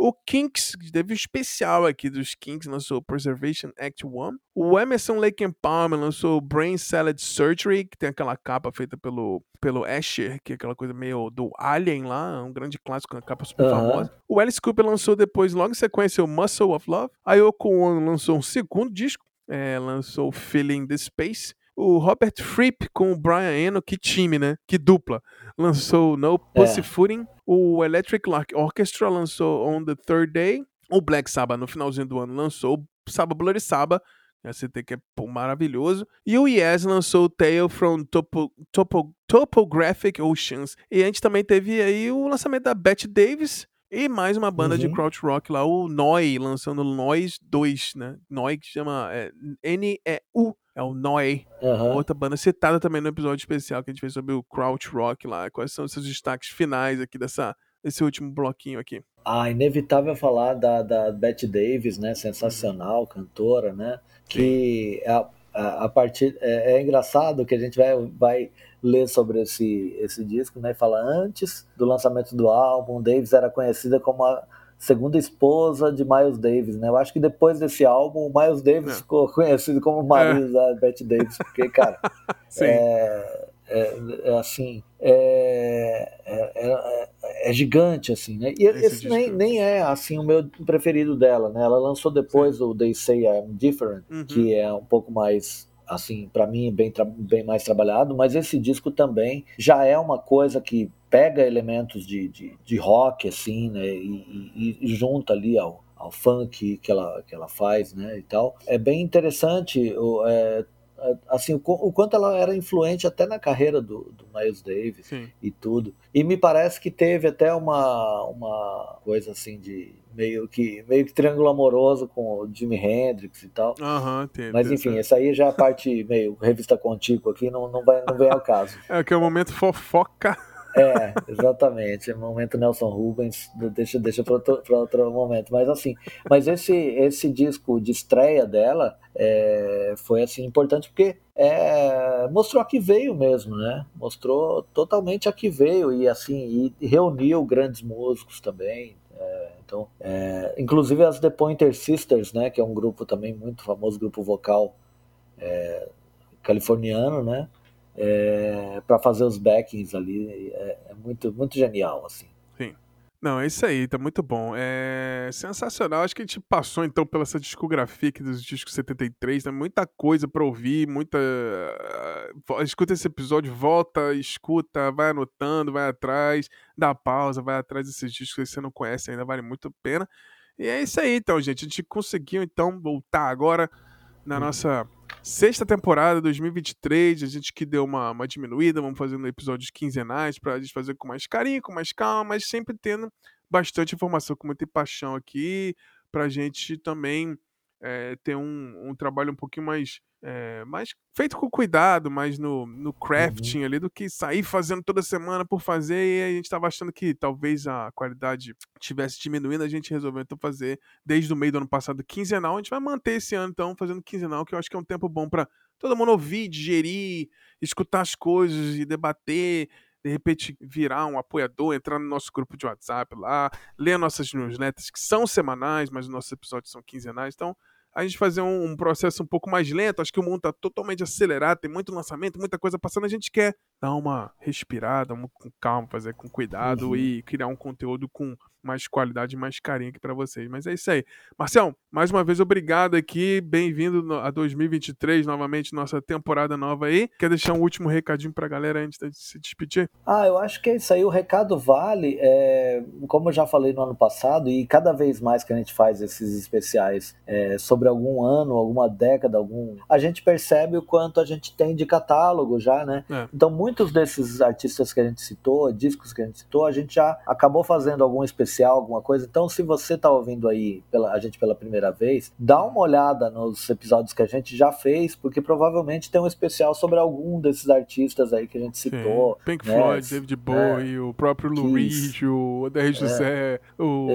o Kinks, teve um especial aqui dos Kinks, lançou Preservation Act 1. O Emerson Lake and Palmer lançou Brain Salad Surgery, que tem aquela capa feita pelo, pelo Asher, que é aquela coisa meio do Alien lá, um grande clássico, uma capa super famosa. O Alice Cooper lançou depois, logo em sequência, o Muscle of Love. A Yoko Ono lançou um segundo disco, é, lançou Feeling the Space. O Robert Fripp com o Brian Eno, que time, né? Que dupla. Lançou No Pussyfooting. É. O Electric Light Orchestra lançou On the Third Day. O Black Sabbath, no finalzinho do ano, lançou o Sabbath Bloody Sabbath. ST que é pô, maravilhoso. E o Yes lançou Tale from Topo, Topo, Topographic Oceans. E a gente também teve aí o lançamento da Bette Davis, e mais uma banda uhum. de crowd rock lá, o Noi, lançando Noise 2, né? Noi que chama é, N-E-U, é o Noi. Uhum. Outra banda citada também no episódio especial que a gente fez sobre o crowd rock lá. Quais são os seus destaques finais aqui dessa, desse último bloquinho aqui? Ah, inevitável falar da, da Bette Davis, né? Sensacional, cantora, né? Que a, a, a partir. É, é, engraçado que a gente vai, vai ler sobre esse, esse disco, né? Fala antes do lançamento do álbum, Davis era conhecida como a segunda esposa de Miles Davis, né? Eu acho que depois desse álbum, o Miles Davis é. ficou conhecido como marido é. da Bette Davis, porque, cara, é, é, é, assim, é, é, é, gigante, assim, né? E esse, esse nem, nem é, assim, o meu preferido dela, né? Ela lançou depois Sim. o They Say I'm Different, uhum. que é um pouco mais assim, para mim, bem, bem mais trabalhado, mas esse disco também já é uma coisa que pega elementos de, de, de rock, assim, né, e, e, e junta ali ao, ao funk que ela, que ela faz, né, e tal. É bem interessante, é, assim, o, o, quanto ela era influente até na carreira do, do Miles Davis Sim. e tudo. E me parece que teve até uma, uma coisa assim de meio que meio que triângulo amoroso com o Jimi Hendrix e tal. Mas enfim, essa aí já é a parte meio revista contigo aqui, não, não, vai, não vem ao caso. É que é o momento fofoca. É, exatamente. É o momento Nelson Rubens, deixa, deixa para outro, outro momento. Mas assim, mas esse, esse disco de estreia dela é, foi assim importante porque é, mostrou a que veio mesmo, né? Mostrou totalmente a que veio e assim e reuniu grandes músicos também. É, então, é, inclusive as The Pointer Sisters, né? Que é um grupo também muito famoso, grupo vocal é, californiano, né? é, para fazer os backings ali. É, é, muito, muito genial, assim. Não, é isso aí, tá muito bom. É sensacional. Acho que a gente passou então pela essa discografia aqui dos discos 73, tem né? muita coisa para ouvir, muita. Escuta esse episódio, volta, escuta, vai anotando, vai atrás, dá pausa, vai atrás desses discos que você não conhece ainda, vale muito a pena. E é isso aí, então, gente. A gente conseguiu então voltar agora na uhum. nossa Sexta temporada 2023, a gente que deu uma, uma diminuída, vamos fazendo episódios quinzenais para a gente fazer com mais carinho, com mais calma, mas sempre tendo bastante informação, com muita paixão aqui, para a gente também é, ter um, um trabalho um pouquinho mais é, mais feito com cuidado, mais no, no crafting uhum. ali, do que sair fazendo toda semana por fazer. E a gente estava achando que talvez a qualidade tivesse diminuindo, a gente resolveu então fazer desde o meio do ano passado quinzenal. A gente vai manter esse ano então fazendo quinzenal, que eu acho que é um tempo bom para todo mundo ouvir, digerir, escutar as coisas e debater. De repente virar um apoiador, entrar no nosso grupo de WhatsApp lá, ler nossas newsletters que são semanais, mas os nossos episódios são quinzenais. Então, a gente fazer um, um, processo um pouco mais lento. Acho que o mundo está totalmente acelerado, tem muito lançamento, muita coisa passando. A gente quer dar uma respirada, uma, com calma, fazer com cuidado uhum. e criar um conteúdo com mais qualidade, mais carinho aqui para vocês. Mas é isso aí. Marcel, mais uma vez obrigado aqui, bem-vindo a 2023, novamente nossa temporada nova aí. Quer deixar um último recadinho para a galera antes de se despedir? Ah, eu acho que é isso aí. O recado vale, é, como eu já falei no ano passado e cada vez mais que a gente faz esses especiais é, sobre algum ano, alguma década, algum, a gente percebe o quanto a gente tem de catálogo já, né? É. Então muito muitos desses artistas que a gente citou, discos que a gente citou, a gente já acabou fazendo algum especial, alguma coisa. Então, se você está ouvindo aí pela, a gente pela primeira vez, dá uma olhada nos episódios que a gente já fez, porque provavelmente tem um especial sobre algum desses artistas aí que a gente citou. Sim. Pink né? Floyd, David Bowie, é, o próprio Lou Reed, o Odair é. José, o,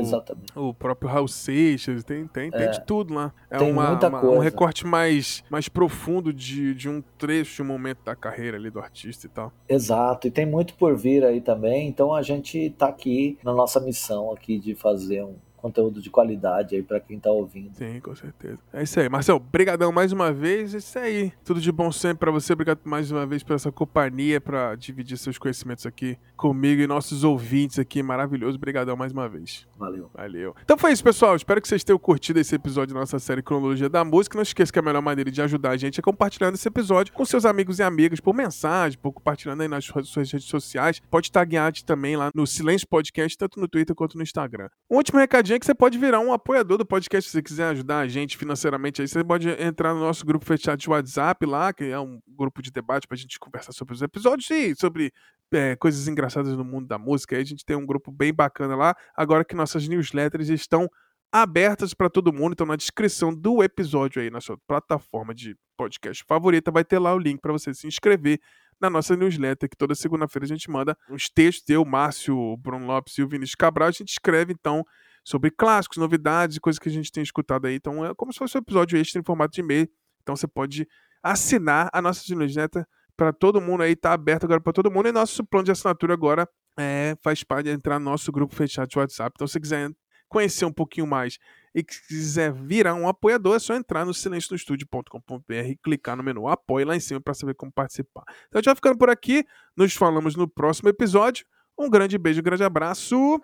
o próprio Raul Seixas, tem, tem, tem é. de tudo lá. É tem uma, muita uma, coisa. um recorte mais, mais profundo de, de um trecho, de um momento da carreira ali do artista e tal. Exato, e tem muito por vir aí também, então a gente está aqui na nossa missão aqui de fazer um conteúdo de qualidade aí para quem tá ouvindo. Sim, com certeza. É isso aí. Marcel, brigadão mais uma vez. É isso aí. Tudo de bom sempre para você. Obrigado mais uma vez por essa companhia, para dividir seus conhecimentos aqui comigo e nossos ouvintes aqui. Maravilhoso. Obrigadão mais uma vez. Valeu. Valeu. Então foi isso, pessoal. Espero que vocês tenham curtido esse episódio da nossa série Cronologia da Música. Não esqueça que a melhor maneira de ajudar a gente é compartilhando esse episódio com seus amigos e amigas por mensagem, por compartilhando aí nas suas redes sociais. Pode taguear também lá no Silêncio Podcast, tanto no Twitter quanto no Instagram. Um último recadinho é que você pode virar um apoiador do podcast se você quiser ajudar a gente financeiramente aí. Você pode entrar no nosso grupo fechado de WhatsApp lá, que é um grupo de debate pra gente conversar sobre os episódios e sobre é, coisas engraçadas no mundo da música. Aí a gente tem um grupo bem bacana lá. Agora que nossas newsletters estão abertas para todo mundo. Então, na descrição do episódio aí, na sua plataforma de podcast favorita, vai ter lá o link para você se inscrever na nossa newsletter, que toda segunda-feira a gente manda uns textos. Eu, Márcio, Bruno Lopes e o Vinícius Cabral, a gente escreve, então, sobre clássicos, novidades, coisas que a gente tem escutado aí. Então, é como se fosse um episódio extra em formato de e-mail. Então, você pode assinar a nossa newsletter para todo mundo aí, tá aberto agora para todo mundo. E nosso plano de assinatura agora é, faz parte de entrar no nosso grupo fechado de WhatsApp. Então, se quiser conhecer um pouquinho mais e quiser virar um apoiador, é só entrar no silencionostudio.com.br e clicar no menu Apoie lá em cima para saber como participar. Então, vai ficando por aqui. Nos falamos no próximo episódio. Um grande beijo, um grande abraço.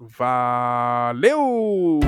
Valeu!